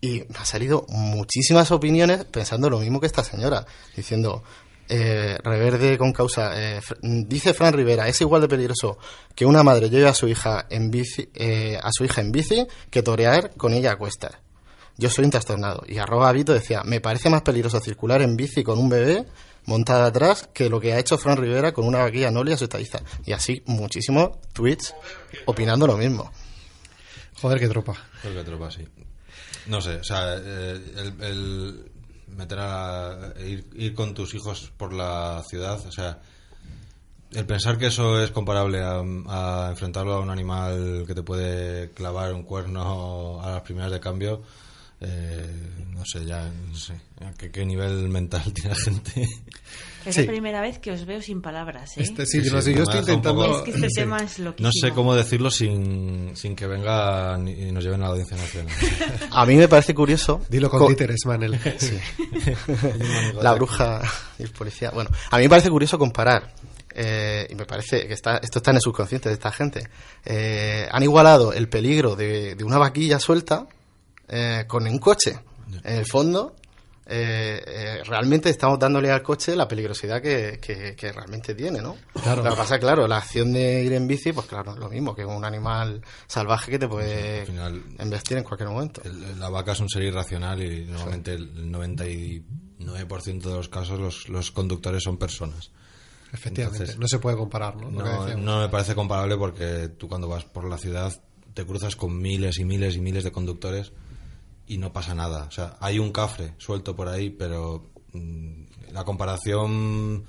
Y me han salido muchísimas opiniones pensando lo mismo que esta señora, diciendo, eh, reverde con causa, eh, dice Fran Rivera, es igual de peligroso que una madre lleve a su hija en bici, eh, a su hija en bici que torear con ella a cuestas. Yo soy un trastornado. Y arroba Vito decía, me parece más peligroso circular en bici con un bebé montada atrás que lo que ha hecho Fran Rivera con una vaquilla noble a su estadiza. Y así muchísimos tweets opinando lo mismo. Joder, qué tropa. Creo que tropa, sí. No sé, o sea, eh, el, el meter a ir, ir con tus hijos por la ciudad, o sea, el pensar que eso es comparable a, a enfrentarlo a un animal que te puede clavar un cuerno a las primeras de cambio, eh, no sé, ya no sé a qué, qué nivel mental tiene la gente. Es Sí. la primera vez que os veo sin palabras, ¿eh? Este, sí, yo no sé, yo estoy intentando- poco- Es que este sí. tema es loquísimo. No sé cómo decirlo sin, sin que vengan y nos lleven a la audiencia nacional. A mí me parece curioso. Dilo con co- títeres, Manel. Sí. la bruja y el policía. Bueno, a mí me parece curioso comparar. eh, y me parece que está, esto está en el subconsciente de esta gente. eh, han igualado el peligro de, de una vaquilla suelta eh, con un coche. En el fondo, eh, eh, realmente estamos dándole al coche la peligrosidad que, que- que realmente tiene, ¿no? Claro. Lo que pasa, claro, la acción de ir en bici, pues claro, es lo mismo que un animal salvaje que te puede final, embestir en cualquier momento. el- la vaca es un ser irracional y normalmente el 99% de los casos los, los conductores son personas. Efectivamente, Entonces, no se puede comparar, ¿no? No me parece comparable porque tú cuando vas por la ciudad te cruzas con miles y miles y miles de conductores y no pasa nada. O sea, hay un cafre suelto por ahí, pero mm, la comparación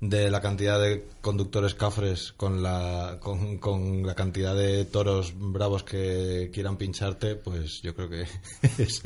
de la cantidad de conductores cafres con la, con, con la cantidad de toros bravos que quieran pincharte, pues yo creo que es,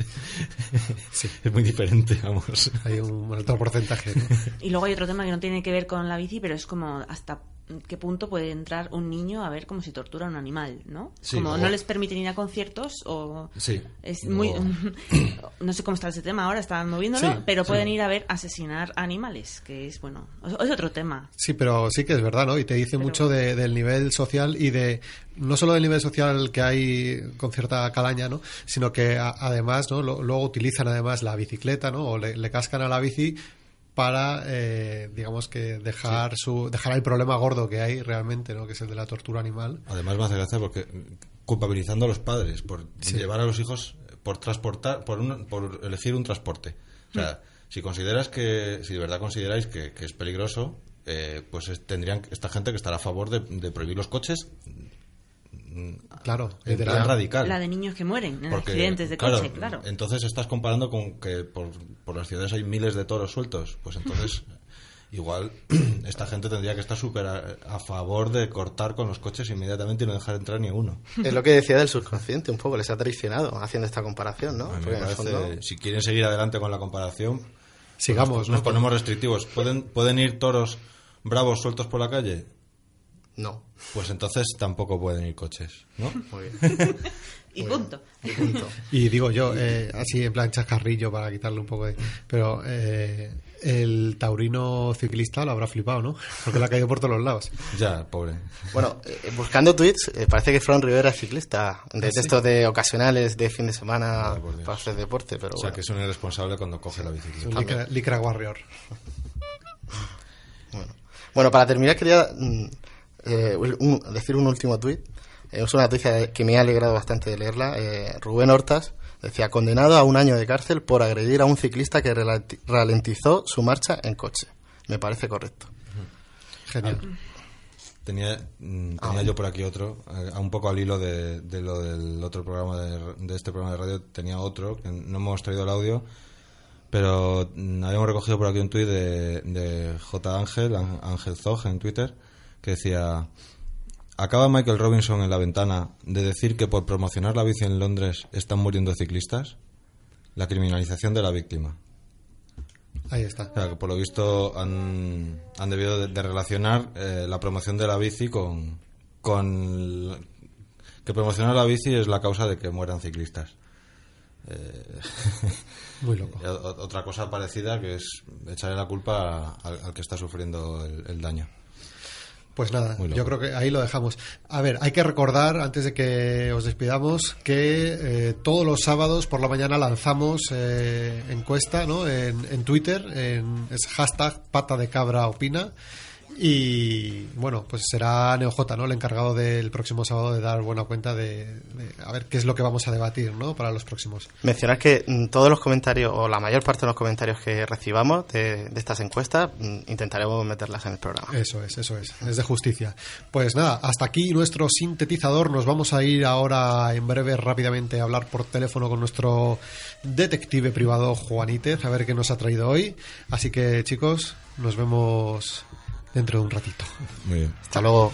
es muy diferente, vamos. Hay un alto porcentaje, ¿no? Y luego hay otro tema que no tiene que ver con la bici, pero es como hasta qué punto puede entrar un niño a ver cómo se tortura a un animal, ¿no? Sí, como o- no les permiten ir a conciertos o... Sí. Es O- muy... no sé cómo está ese tema ahora, están moviéndolo, Sí, pero pueden ir a ver asesinar animales, que es, bueno, es otro tema. Sí, pero sí que es verdad, ¿no? Y te dice mucho de- del nivel social y de no solo del nivel social que hay con cierta calaña, ¿no? Sino que a- además, ¿no? Lo- luego utilizan además la bicicleta, ¿no? O le, le cascan a la bici para, eh, digamos que dejar su dejar el problema gordo que hay realmente, ¿no? Que es el de la tortura animal. Además me hace gracia porque culpabilizando a los padres por Sí. llevar a los hijos por transportar, por, un- por elegir un transporte. O sea, si consideras que, si de verdad consideráis que, que es peligroso, eh, pues es- tendrían esta gente que estar a favor de, de prohibir los coches Claro, en plan radical. La de niños que mueren en Porque, accidentes de claro, coche, claro. Entonces estás comparando con que por, por las ciudades hay miles de toros sueltos. Pues entonces, igual, esta gente tendría que estar súper a, a favor de cortar con los coches inmediatamente y no dejar entrar ni a uno. Es lo que decía del subconsciente, un poco, les ha traicionado haciendo esta comparación, ¿no? A mí Porque me en el parece, fondo- si quieren seguir adelante con la comparación, pues Sigamos, nos, ¿no? nos ponemos restrictivos. ¿Pueden, ¿Pueden ir toros bravos sueltos por la calle? No. Pues entonces tampoco pueden ir coches, ¿no? Muy bien. Y punto. Y digo yo, eh, así en plan chascarrillo para quitarle un poco de... Pero eh, el taurino ciclista lo habrá flipado, ¿no? Porque le ha caído por todos los lados. Ya, pobre. Bueno, eh, buscando tweets, eh, parece que Fran Rivera es ciclista, de ¿Ah, sí? estos de ocasionales de fin de semana para hacer deporte, pero O sea, bueno. que es un irresponsable cuando coge la bicicleta. Un licra, licra warrior. Bueno, para terminar quería mm, eh, un- decir un último tuit. Eh, es una noticia que me ha alegrado bastante de leerla. Eh, Rubén Hortas decía, condenado a un año de cárcel por agredir a un ciclista que ralentizó su marcha en coche. Me parece correcto. Genial. Tenía, mm, tenía yo por aquí otro, eh, un poco al hilo de, de lo del otro programa de, de este programa de radio, tenía otro, que no hemos traído el audio, pero mm, habíamos recogido por aquí un tuit de, de J. Ángel, Án- Ángel Zog en Twitter, que decía, acaba Michael Robinson en la ventana de decir que por promocionar la bici en Londres están muriendo ciclistas, la criminalización de la víctima. Ahí está. O sea, que por lo visto han, han debido de, de relacionar eh, la promoción de la bici con, con que promocionar la bici es la causa de que mueran ciclistas. Eh, Muy loco. otra cosa parecida que es echarle la culpa al, al que está sufriendo el, el daño. Pues nada, yo creo que ahí lo dejamos. A ver, hay que recordar, antes de que os despidamos, que eh, todos los sábados por la mañana lanzamos eh, encuesta ¿no? en, en Twitter, en, es hashtag pata de cabra opina. Y bueno, pues será NeoJ, ¿no? El encargado del próximo sábado de dar buena cuenta de, de a ver qué es lo que vamos a debatir, ¿no? Para los próximos. Mencionar que mm, todos los comentarios, o la mayor parte de los comentarios que recibamos de, de estas encuestas, mm, intentaremos meterlas en el programa. Eso es, eso es, es de justicia. Pues nada, hasta aquí nuestro sintetizador. Nos vamos a ir ahora en breve rápidamente a hablar por teléfono con nuestro detective privado Juanítez, a ver qué nos ha traído hoy. Así que chicos, nos vemos dentro de un ratito. Muy bien. Hasta luego.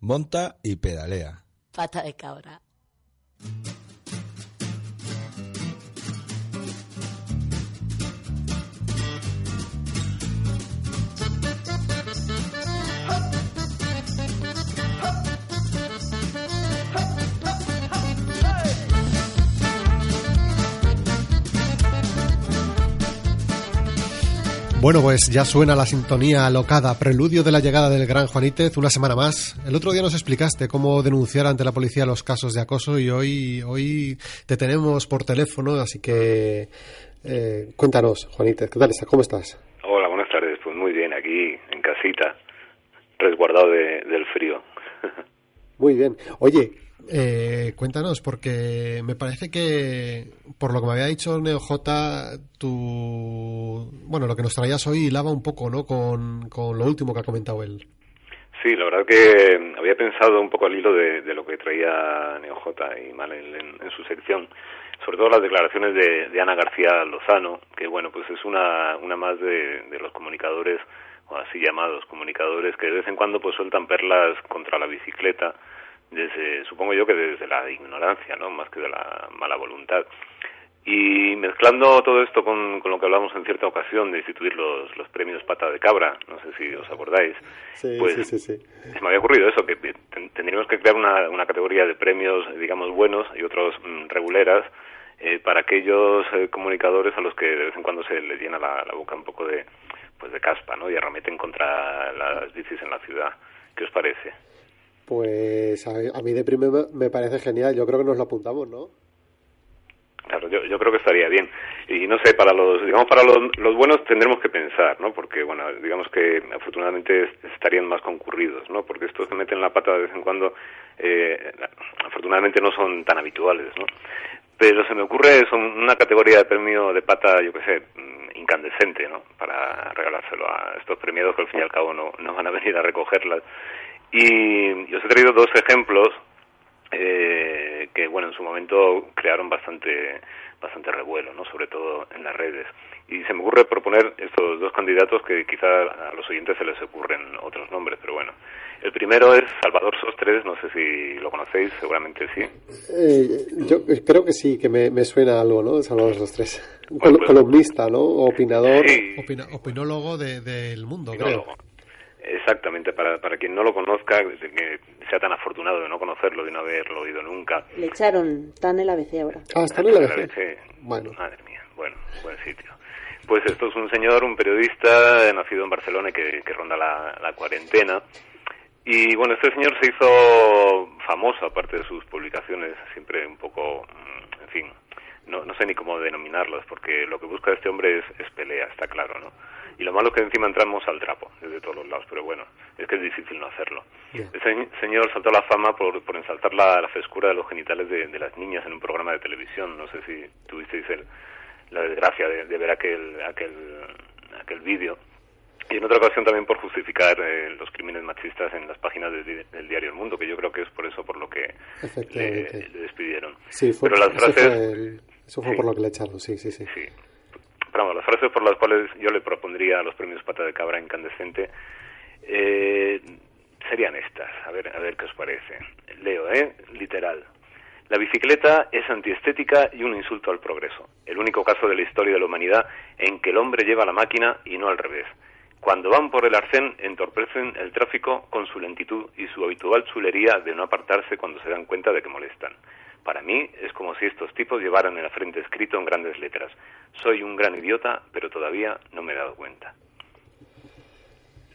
Monta y pedalea. Pata de cabra. Bueno, pues ya suena la sintonía alocada, preludio de la llegada del gran Juanítez, una semana más. El otro día nos explicaste cómo denunciar ante la policía los casos de acoso y hoy, hoy te tenemos por teléfono, así que eh, cuéntanos, Juanítez, ¿qué tal estás? ¿Cómo estás? Hola, buenas tardes. Pues muy bien, aquí en casita, resguardado de- del frío. Muy bien. Oye, eh, cuéntanos, porque me parece que, por lo que me había dicho NeoJ, tu... Bueno, lo que nos traías hoy hilaba un poco, ¿no? Con, con lo último que ha comentado él. Sí, la verdad que había pensado un poco al hilo de, lo que traía NeoJ y Manel en, en su sección, sobre todo las declaraciones de, de Ana García Lozano, que bueno, pues es una, una más de, de los comunicadores, o así llamados comunicadores, que de vez en cuando pues sueltan perlas contra la bicicleta, desde, supongo yo que desde la ignorancia, ¿no? Más que de la mala voluntad. Y mezclando todo esto con, con lo que hablamos en cierta ocasión de instituir los, los premios Pata de Cabra, no sé si os acordáis, Sí, pues sí, sí, se me había ocurrido eso, que ten- tendríamos que crear una, una categoría de premios, digamos, buenos y otros mm, reguleras eh, para aquellos eh, comunicadores a los que de vez en cuando se les llena la, la boca un poco de, pues de caspa, ¿no? Y arremeten contra las bicis en la ciudad. ¿Qué os parece? Pues a, a mí de primero me parece genial. Yo creo que nos lo apuntamos, ¿no? Claro, yo, yo creo que estaría bien. Y no sé, para los, digamos, para los, los buenos tendremos que pensar, ¿no? Porque, bueno, digamos que afortunadamente est- estarían más concurridos, ¿no? Porque estos se meten la pata de vez en cuando, eh, afortunadamente no son tan habituales, ¿no? Pero se me ocurre son una categoría de premio de pata, yo qué sé, mm, incandescente, ¿no? Para regalárselo a estos premiados que al fin y al cabo no, no van a venir a recogerlas. Y, y os he traído dos ejemplos eh, que bueno en su momento crearon bastante bastante revuelo no sobre todo en las redes y se me ocurre proponer estos dos candidatos que quizá a los oyentes se les ocurren otros nombres pero bueno el primero es Salvador Sostres no sé si lo conocéis seguramente sí Eh, yo creo que sí, que me, me suena algo, ¿no? Salvador los tres. Un Bueno, col- pues- columnista, ¿no? Opinador. Sí. Opina- opinólogo de- del mundo, Opinólogo. Exactamente, para, para quien no lo conozca, que sea tan afortunado de no conocerlo, de no haberlo oído nunca. Le echaron, en el ABC ahora. Ah, está en el ABC. BBC. Bueno. Madre mía, bueno, buen sitio. Pues esto es un señor, un periodista nacido en Barcelona y que, que ronda la, la cuarentena. Y bueno, este señor se hizo famoso, aparte de sus publicaciones, siempre un poco, mm, en fin, no, no sé ni cómo denominarlos, porque lo que busca este hombre es, es pelea, está claro, ¿no? Y lo malo es que encima entramos al trapo, desde todos los lados, pero bueno, es que es difícil no hacerlo. Ese se- señor saltó a la fama por, por ensalzar la, la frescura de los genitales de, de las niñas en un programa de televisión. No sé si tuvisteis el, la desgracia de, de ver aquel, aquel, aquel vídeo. Y en otra ocasión también por justificar eh, los crímenes machistas en las páginas de- de- del diario El Mundo, que yo creo que es por eso por lo que le, le despidieron. Sí, fue, Pero las frases... fue, el- eso fue Sí. por lo que le echaron, sí, sí, sí. Pero frases por las cuales yo le propondría a los premios Pata de Cabra incandescente eh, serían estas. A ver, a ver qué os parece. Leo, ¿eh? Literal. La bicicleta es antiestética y un insulto al progreso. El único caso de la historia de la humanidad en que el hombre lleva la máquina y no al revés. Cuando van por el arcén, entorpecen el tráfico con su lentitud y su habitual chulería de no apartarse cuando se dan cuenta de que molestan. Para mí es como si estos tipos llevaran en la frente escrito en grandes letras: Soy un gran idiota, pero todavía no me he dado cuenta.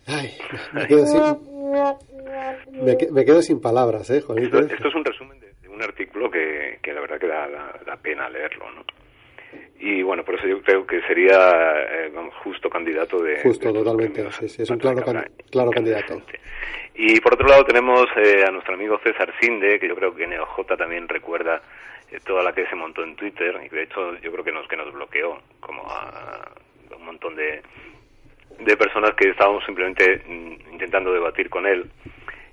Ay, me quedo sin, me, que- me quedo sin palabras, ¿eh, Esto, Juanito? esto es un resumen de, de un artículo que, que la verdad que da, da- da pena leerlo, ¿no? Y bueno, por eso yo creo que sería, eh, justo candidato de... Justo, de totalmente, premios sí, sí, es un can- claro candidato. Y por otro lado tenemos eh, a nuestro amigo César Sinde, que yo creo que NeoJ también recuerda eh, toda la que se montó en Twitter, y de hecho yo creo que nos, que nos bloqueó como a un montón de, de personas que estábamos simplemente mm, intentando debatir con él.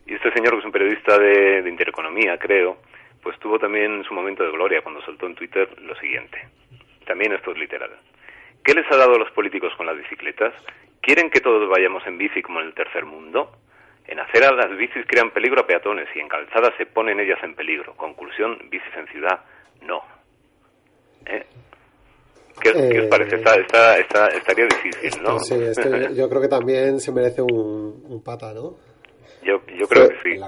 Y este señor, que es un periodista de, de Intereconomía, creo, pues tuvo también su momento de gloria cuando soltó en Twitter lo siguiente. También esto es literal. ¿Qué les ha dado a los políticos con las bicicletas? ¿Quieren que todos vayamos en bici como en el tercer mundo? En aceras las bicis crean peligro a peatones y en calzadas se ponen ellas en peligro. Conclusión, bicis en ciudad, no. ¿Eh? ¿Qué, qué os Eh, parece? Está, está, está- estaría difícil, ¿no? Sí, este, yo creo que también se merece un, un pata, ¿no? yo, yo creo que sí.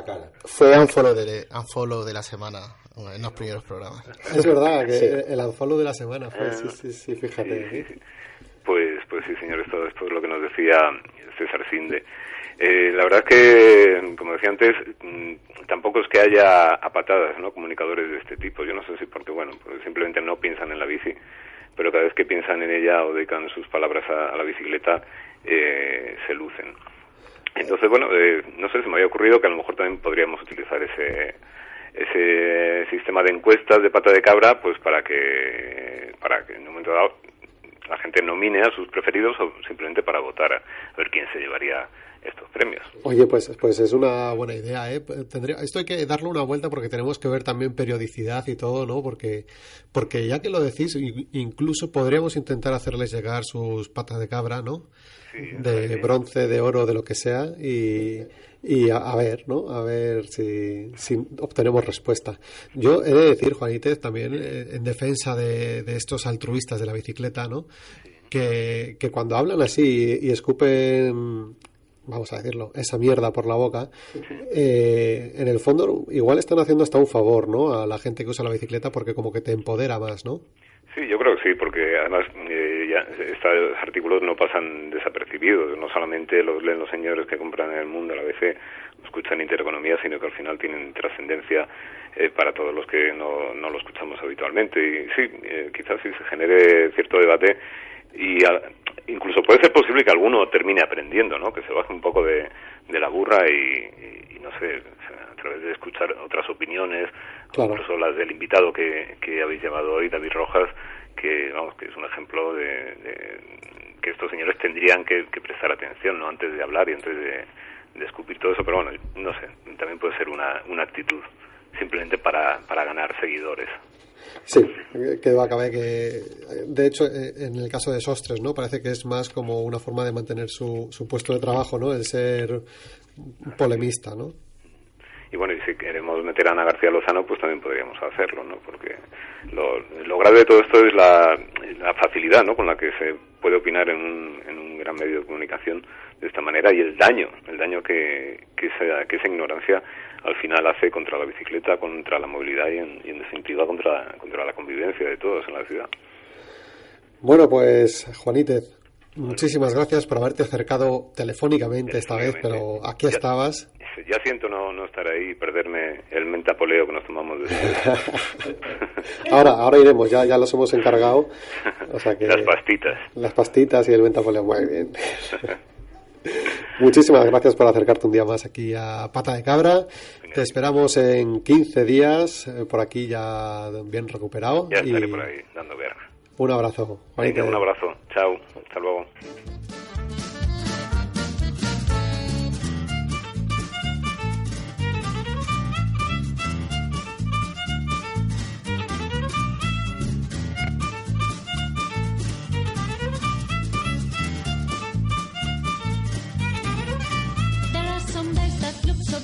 Fue unfollow de, unfollow de la semana en los primeros programas. Es verdad que Sí. el unfollow de la semana fue, Ah. sí, sí, sí, fíjate. Pues, pues sí, señor, esto, esto es lo que nos decía César Sinde. Eh, la verdad es que, como decía antes, mm, tampoco es que haya a patadas, ¿no? Comunicadores de este tipo. Yo no sé si porque, bueno, pues simplemente no piensan en la bici, pero cada vez que piensan en ella o dedican sus palabras a, a la bicicleta, eh, se lucen. Entonces, bueno, eh, no sé, se me había ocurrido que a lo mejor también podríamos utilizar ese ese sistema de encuestas de pata de cabra, pues para que para que en un momento dado la gente nomine a sus preferidos o simplemente para votar a, ver quién se llevaría estos premios. Oye, pues, pues es una buena idea, ¿eh? Tendría, esto hay que darle una vuelta porque tenemos que ver también periodicidad y todo, ¿no? Porque, porque ya que lo decís, incluso podríamos intentar hacerles llegar sus patas de cabra, ¿no? de bronce, de oro, de lo que sea, y, y a, a ver, ¿no? A ver si, si obtenemos respuesta. Yo he de decir, Juanítez, también eh, en defensa de, de estos altruistas de la bicicleta, ¿no? Que, que cuando hablan así y escupen vamos a decirlo, esa mierda por la boca, eh, en el fondo igual están haciendo hasta un favor, ¿no? A la gente que usa la bicicleta porque como que te empodera más, ¿no? Sí, yo creo que sí, porque además eh, ya estos artículos no pasan desapercibidos. No solamente los leen los señores que compran en el mundo, a la vez escuchan Intereconomía, sino que al final tienen trascendencia eh, para todos los que no, no lo escuchamos habitualmente. Y sí, eh, quizás sí se genere cierto debate y a- incluso puede ser posible que alguno termine aprendiendo, ¿no? Que se baje un poco de, de la burra y, y- y no sé, o sea, a través de escuchar otras opiniones, Claro. incluso las del invitado que, que habéis llevado hoy, David Rojas, que vamos, que es un ejemplo de, de- que estos señores tendrían que, que prestar atención, ¿no? Antes de hablar y antes de, de escupir todo eso, pero bueno, no sé, también puede ser una, una actitud simplemente para, para ganar seguidores. Sí, que va a caber que, de hecho, eh, en el caso de Sostres, ¿no? Parece que es más como una forma de mantener su, su puesto de trabajo, ¿no? El ser polemista, ¿no? Y bueno, y si queremos meter a Ana García Lozano, pues también podríamos hacerlo, ¿no? Porque lo, lo grave de todo esto es la, la facilidad, ¿no? Con la que se puede opinar en un, en un gran medio de comunicación de esta manera y el daño, el daño que, que, esa, que esa ignorancia al final hace contra la bicicleta, contra la movilidad y en, y en definitiva contra, contra la convivencia de todos en la ciudad. Bueno, pues, Juanítez, muchísimas gracias por haberte acercado telefónicamente esta vez, pero aquí estabas. Ya siento no, no estar ahí y perderme el mentapoleo que nos tomamos después. Ahora, ahora iremos, ya, ya los hemos encargado. O sea que, Las pastitas. las pastitas y el ventafolio, muy bien. Muchísimas gracias por acercarte un día más aquí a Pata de Cabra. Te esperamos en 15 días, eh, por aquí ya bien recuperado. Ya estaré y por ahí dando guerra. Un abrazo. Venga, un abrazo. Chao. Hasta luego.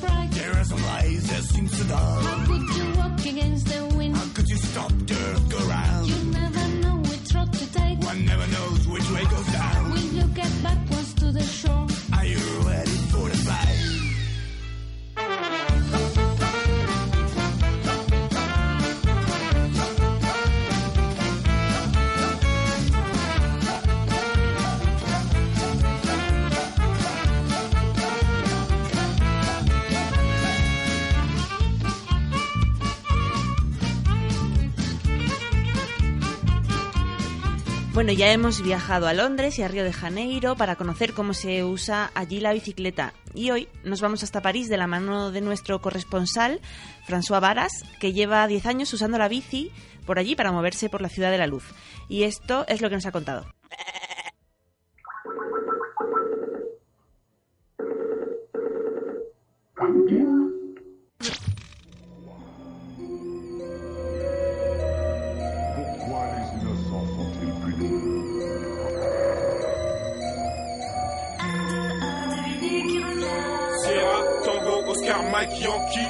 Bright. There are some days that seem so dark. How could you walk against the wind? How could you stop to look around? You never know which road to take. One never knows which way goes down. Bueno, ya hemos viajado a Londres y a Río de Janeiro para conocer cómo se usa allí la bicicleta. Y hoy nos vamos hasta París de la mano de nuestro corresponsal, François Varas, que lleva 10 años usando la bici por allí para moverse por la ciudad de la luz. Y esto es lo que nos ha contado. Mike Yankee.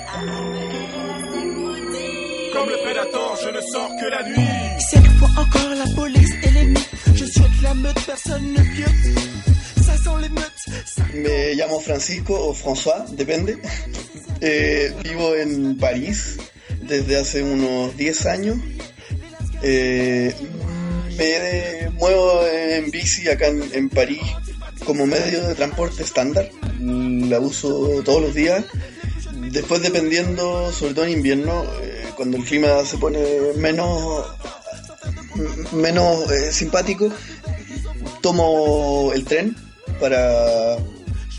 Comme le prédateur, je ne sors que la nuit. Cette fois encore la police et l'ennemi. Je souhaite la meute, personne ne piote. Ça sent les meutes. Me llamo Francisco o François, depende. Eh, vivo en París desde hace unos 10 años. Eh, me muevo en bici acá en, en París como medio de transporte estándar. La uso todos los días. Después dependiendo, sobre todo en invierno, eh, cuando el clima se pone menos menos eh, simpático, tomo el tren para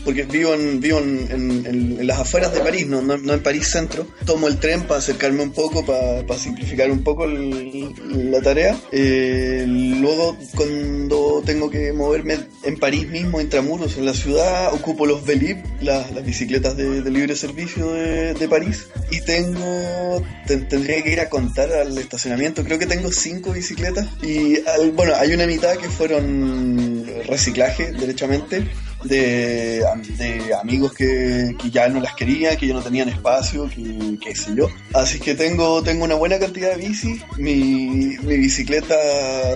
porque vivo en, vivo en, en- en- las afueras de París, no, no, no en París centro. Tomo el tren para acercarme un poco, para, para simplificar un poco el- la tarea. Eh, luego, cuando tengo que moverme en París mismo, intramuros, en la ciudad, ocupo los Velib, las, las bicicletas de, de libre servicio de, de París. Y tengo, ten- tendría que ir a contar al estacionamiento, creo que tengo cinco bicicletas. Y al- bueno, hay una mitad que fueron reciclaje, derechamente de, de amigos que, que ya no las quería, que ya no tenían espacio, que qué sé yo. Así que tengo, tengo una buena cantidad de bici. Mi, mi bicicleta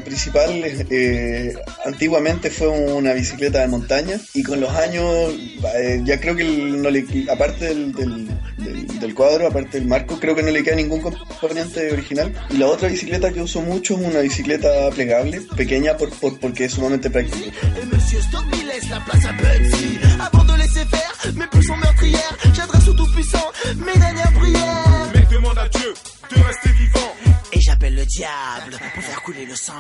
principal eh, antiguamente fue una bicicleta de montaña y con los años eh, ya creo que no le, aparte del, del, del- del cuadro, aparte del marco, creo que no le queda ningún componente original. Y la otra bicicleta que uso mucho es una bicicleta plegable, pequeña por, por- porque es sumamente práctica. La place à Bugsy. Avant de laisser faire mes pulsions meurtrières, j'adresse au Tout-Puissant mes dernières prières. Mec, demande à Dieu de rester vivant. Et j'appelle le diable pour faire couler le sang.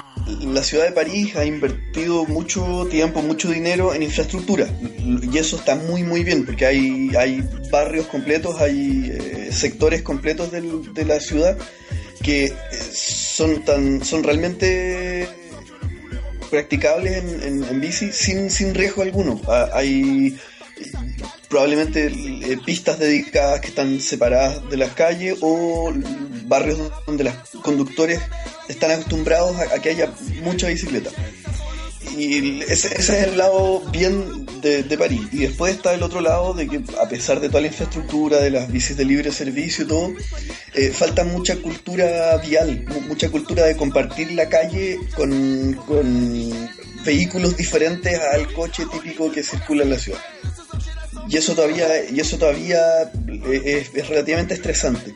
La ciudad de París ha invertido mucho tiempo, mucho dinero en infraestructura y eso está muy muy bien porque hay, hay barrios completos, hay eh, sectores completos del- de la ciudad que eh, son tan son realmente practicables en, en- en bici sin, sin riesgo alguno. Ah, Hay probablemente eh, pistas dedicadas que están separadas de las calles o barrios donde los conductores están acostumbrados a, a que haya mucha bicicleta. Y ese, ese es el lado bien de, París. Y después está el otro lado de que a pesar de toda la infraestructura, de las bicis de libre servicio y todo, eh, falta mucha cultura vial, mu- mucha cultura de compartir la calle con, con vehículos diferentes al coche típico que circula en la ciudad. Y eso todavía, y eso todavía eh, es, relativamente estresante.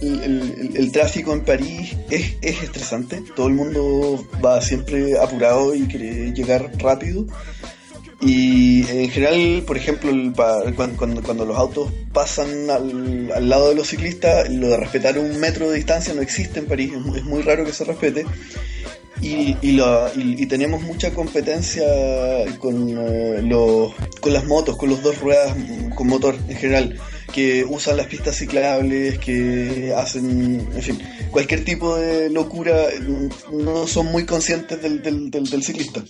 El, el- el tráfico en París es, es estresante. Todo el mundo va siempre apurado y quiere llegar rápido. Y en general, por ejemplo, cuando, cuando los autos pasan al, al lado de los ciclistas, lo de respetar un metro de distancia no existe en París, es mu- es muy raro que se respete. Y, y, la- y- tenemos mucha competencia con, eh, los, con las motos, con los dos ruedas mm, con motor en general, que usan las pistas ciclables, que hacen, en fin, cualquier tipo de locura, mm, no son muy conscientes del, del, del, del ciclista.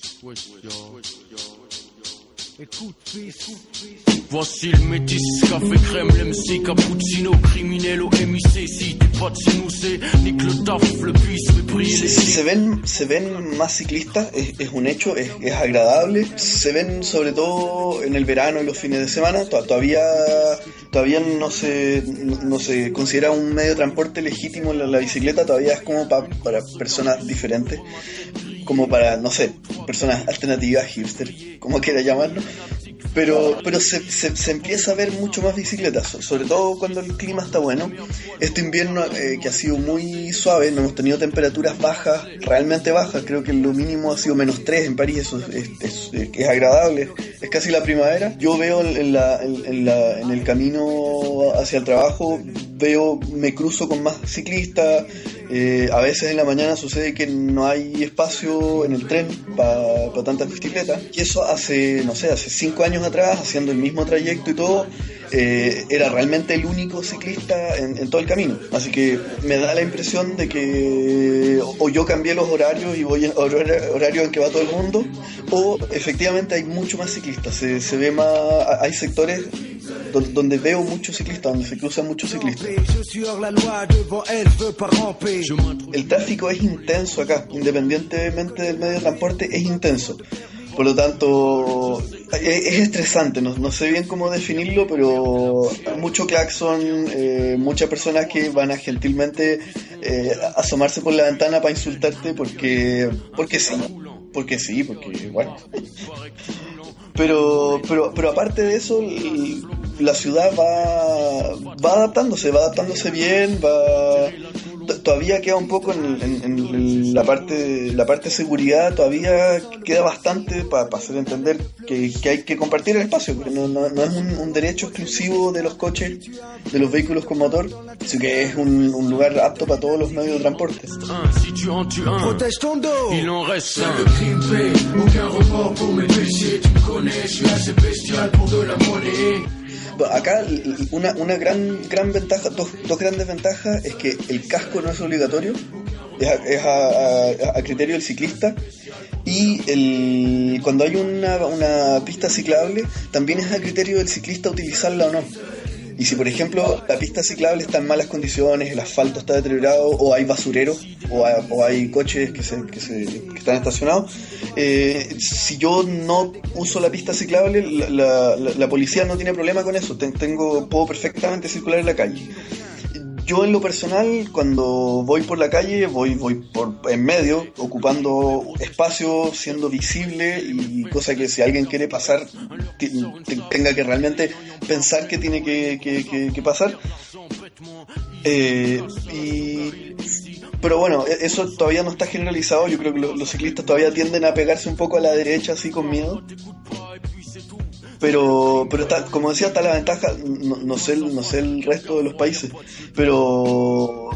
Voici le métis, café crème, l'MC, cappuccino, criminel au MIC. Si t'es pas de chez nous, c'est nique le taf, le puisse, Se, ven, se ven más ciclistas, es, es un hecho, es, es agradable. Se ven sobre todo en el verano y los fines de semana. To- Todavía, todavía no se, no, no se considera un medio de transporte legítimo la, la bicicleta, todavía es como pa- para personas diferentes, como para, no sé, personas alternativas, hipster, como quiera llamarlo. Pero, pero se, se, empieza a ver mucho más bicicletas, so- sobre todo cuando el clima está bueno. Este invierno eh, que ha sido muy suave, no hemos tenido temperaturas bajas, realmente bajas, creo que lo mínimo ha sido menos 3 en París, eso es, es- es- es agradable, es casi la primavera. Yo veo en, la, en, la- en el camino hacia el trabajo, veo, me cruzo con más ciclistas, eh, a veces en la mañana sucede que no hay espacio en el tren para tantas bicicletas. Y eso hace, no sé, hace cinco años atrás, haciendo el mismo trayecto y todo, eh, era realmente el único ciclista en, en todo el camino. Así que me da la impresión de que o yo cambié los horarios y voy hor- horario en que va todo el mundo, o efectivamente hay mucho más ciclistas. Se, se ve más, hay sectores don- donde veo muchos ciclistas, donde se cruzan muchos ciclistas. El tráfico es intenso acá, independientemente del medio de transporte, es intenso. Por lo tanto, es, es estresante, no, no sé bien cómo definirlo, pero mucho claxon, eh, muchas personas que van a gentilmente eh, asomarse por la ventana para insultarte porque, porque sí, porque sí, porque bueno. Pero, pero, pero aparte de eso, la ciudad va, va adaptándose, va adaptándose bien, va todavía queda un poco en, en- en la parte la parte de seguridad, todavía queda bastante para hacer entender que, que hay que compartir el espacio, porque no, no, no es un, un derecho exclusivo de los coches, de los vehículos con motor, sino que es un, un lugar apto para todos los medios de transporte. Acá una, una gran, gran ventaja, dos, dos grandes ventajas es que el casco no es obligatorio, es a criterio del ciclista y el, cuando hay una, una pista ciclable también es a criterio del ciclista utilizarla o no. Y si por ejemplo la pista ciclable está en malas condiciones, el asfalto está deteriorado o hay basureros o hay, o hay coches que, se, que, se- están estacionados, eh, si yo no uso la pista ciclable, la, la- la- policía no tiene problema con eso. Ten- tengo, puedo perfectamente circular en la calle. Yo en lo personal, cuando voy por la calle, voy, voy por en medio, ocupando espacio, siendo visible y cosa que si alguien quiere pasar, tenga que realmente pensar que tiene que, que- pasar. Eh, y, pero bueno, e- eso todavía no está generalizado. Yo creo que lo- los ciclistas todavía tienden a pegarse un poco a la derecha así con miedo. Pero, pero está, como decía, está la ventaja, no, no sé, no sé el resto de los países, pero,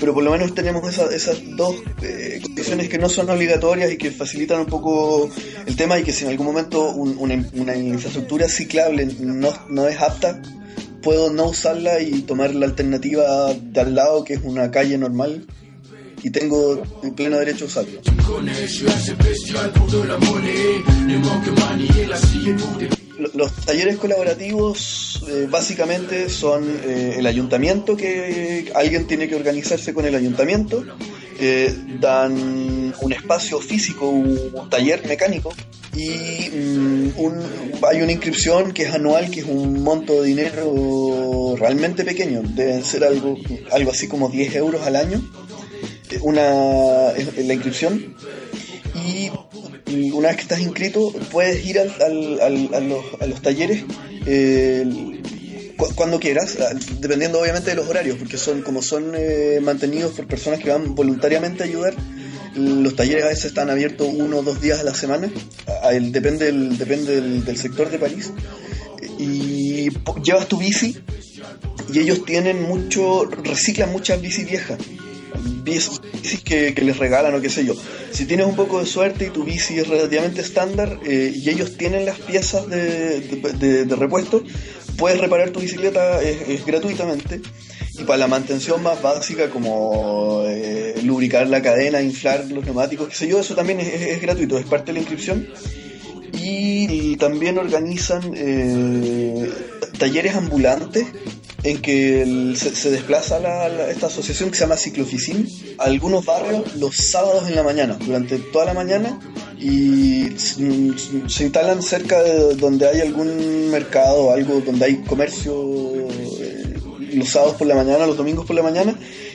pero por lo menos tenemos esa- esas dos eh, condiciones que no son obligatorias y que facilitan un poco el tema y que si en algún momento un- una, una infraestructura ciclable no, no es apta, puedo no usarla y tomar la alternativa de al lado que es una calle normal y tengo el pleno derecho a usarlo. Los talleres colaborativos eh, básicamente son eh, el ayuntamiento, que alguien tiene que organizarse con el ayuntamiento, eh, dan un espacio físico, un taller mecánico y mm, un- hay una inscripción que es anual, que es un monto de dinero realmente pequeño, deben ser algo, algo así como 10 euros al año, eh, una, la inscripción. Y una vez que estás inscrito puedes ir al, al- a, los, a los talleres eh, cu- cuando quieras, ah, dependiendo obviamente de los horarios, porque son como son eh, mantenidos por personas que van voluntariamente a ayudar. Los talleres a veces están abiertos uno o dos días a la semana, depende, depende del, del sector de París. Y llevas tu bici y ellos tienen mucho, reciclan muchas bici viejas bicis que, les regalan o qué sé yo. Si tienes un poco de suerte y tu bici es relativamente estándar eh, y ellos tienen las piezas de, repuesto, puedes reparar tu bicicleta es gratuitamente. Y para la mantención más básica como eh, lubricar la cadena, inflar los neumáticos, qué sé yo, eso también es gratuito, es parte de la inscripción. Y también organizan eh, talleres ambulantes en que se, desplaza la- la- esta asociación que se llama Cicloficin a algunos barrios los sábados en la mañana, durante toda la mañana, y s- se instalan cerca de donde hay algún mercado, algo donde hay comercio eh, los sábados por la mañana, los domingos por la mañana,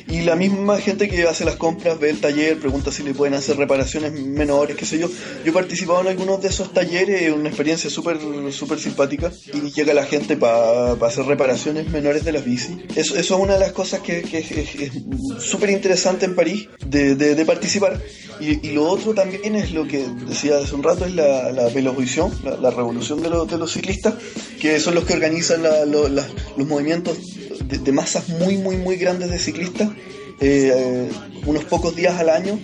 y la misma gente que hace las compras ve el taller, pregunta si le pueden hacer reparaciones menores, qué sé yo. Yo he participado en algunos de esos talleres, es una experiencia súper súper simpática, y llega la gente para hacer reparaciones menores de las bici. Eso, eso es una de las cosas que, que es- súper interesante en París de, de- de participar. Y, y lo otro también es lo que decía hace un rato, es la, la Velovision, la, la revolución de, los- de los ciclistas, que son los que organizan la- lo- los movimientos de, de masas muy, muy, muy grandes de ciclistas, eh, unos pocos días al año,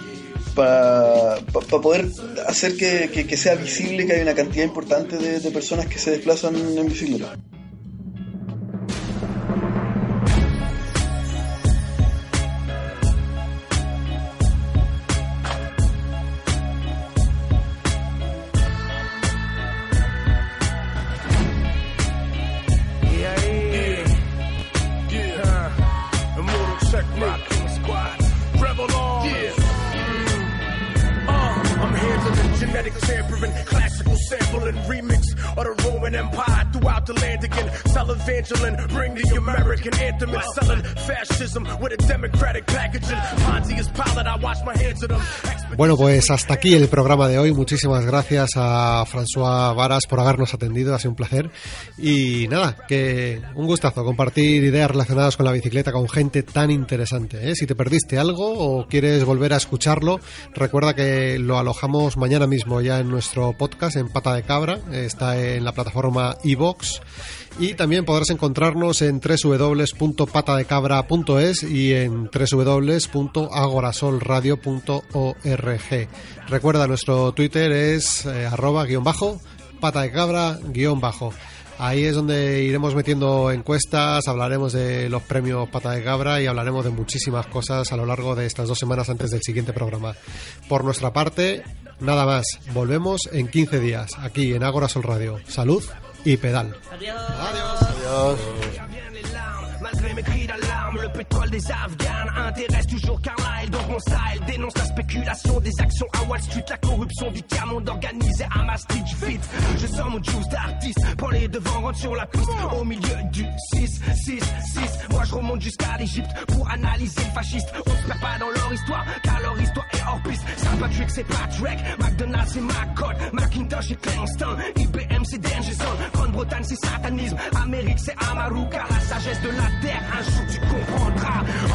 para poder hacer que, que- que sea visible que hay una cantidad importante de, de personas que se desplazan en bicicleta. American anthem and selling fascism with a democratic packaging. Pontius Pilate, I wash my hands of them. Bueno, pues hasta aquí el programa de hoy. Muchísimas gracias a François Varas por habernos atendido. Ha sido un placer. Y nada, que un gustazo compartir ideas relacionadas con la bicicleta con gente tan interesante. ¿eh? Si te perdiste algo o quieres volver a escucharlo, recuerda que lo alojamos mañana mismo ya en nuestro podcast en Pata de Cabra. Está en la plataforma iVox. Y también podrás encontrarnos en www.patadecabra.es y en www.agorasolradio.org. Recuerda, nuestro Twitter es eh, arroba guion bajo, pata de cabra guion bajo. Ahí es donde iremos metiendo encuestas, hablaremos de los premios Pata de Cabra y hablaremos de muchísimas cosas a lo largo de estas dos semanas antes del siguiente programa. Por nuestra parte, nada más. Volvemos en 15 días, aquí en Agora Sol Radio. Salud y pedal. Adiós. Adiós. Malgré le pétrole des Afghans intéresse toujours Carla et donc mon style dénonce la spéculation des actions à Wall Street, la corruption du tiers monde organisé à Maastricht vite. Je sors mon juice d'artiste, prends les devants, rentre sur la piste au milieu du 6, 6, 6. Moi je remonte jusqu'à l'Égypte pour analyser le fasciste. On se perd pas dans leur histoire, car leur histoire est hors piste. Saint Patrick c'est Patrick, McDonald's c'est McCord, Macintosh c'est Clémenstin, IBM c'est Danger Zone, Grande-Bretagne c'est satanisme, Amérique c'est Amaru, car la sagesse de la terre, un jour tu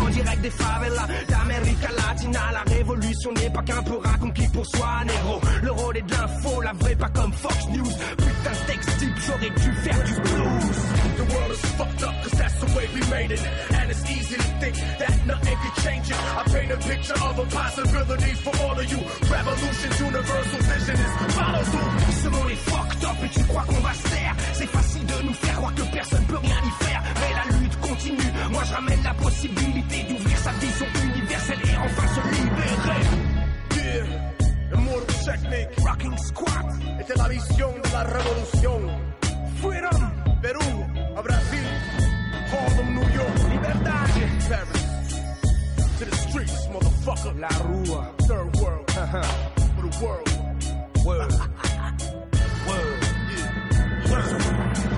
En direct des favelas d'América Latina, la révolution n'est pas qu'un peu conquis pour soi, négro. Le rôle est de l'info, la vraie pas comme Fox News. Putain de j'aurais dû faire du blues. The world is fucked up cause that's the way we made it. And it's easy to think that nothing could change it. I paint a picture of a possibility for all of you. Revolution's universal vision is follow through. Ce monde est fucked up et tu crois qu'on va se taire. C'est facile de nous faire croire que personne peut rien y faire. Continue. Moi je ramène la possibilité d'ouvrir sa vision universelle et enfin se libérer. Yeah, Immortal Technique. Rocking Squad. Es la visión de la revolución. Freedom. Perú, a Brasil, Harlem, New York, Libertad. Paris. To the streets, motherfucker. La Rúa. Third world, for the world. Yeah. Word. The world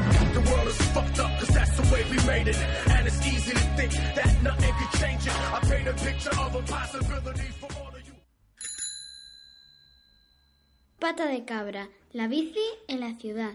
is fucked up cause that's the way we made it. And it's easy to think that nothing could change it. I paint a picture of a possibility for all of you. Pata de cabra, la bici en la ciudad.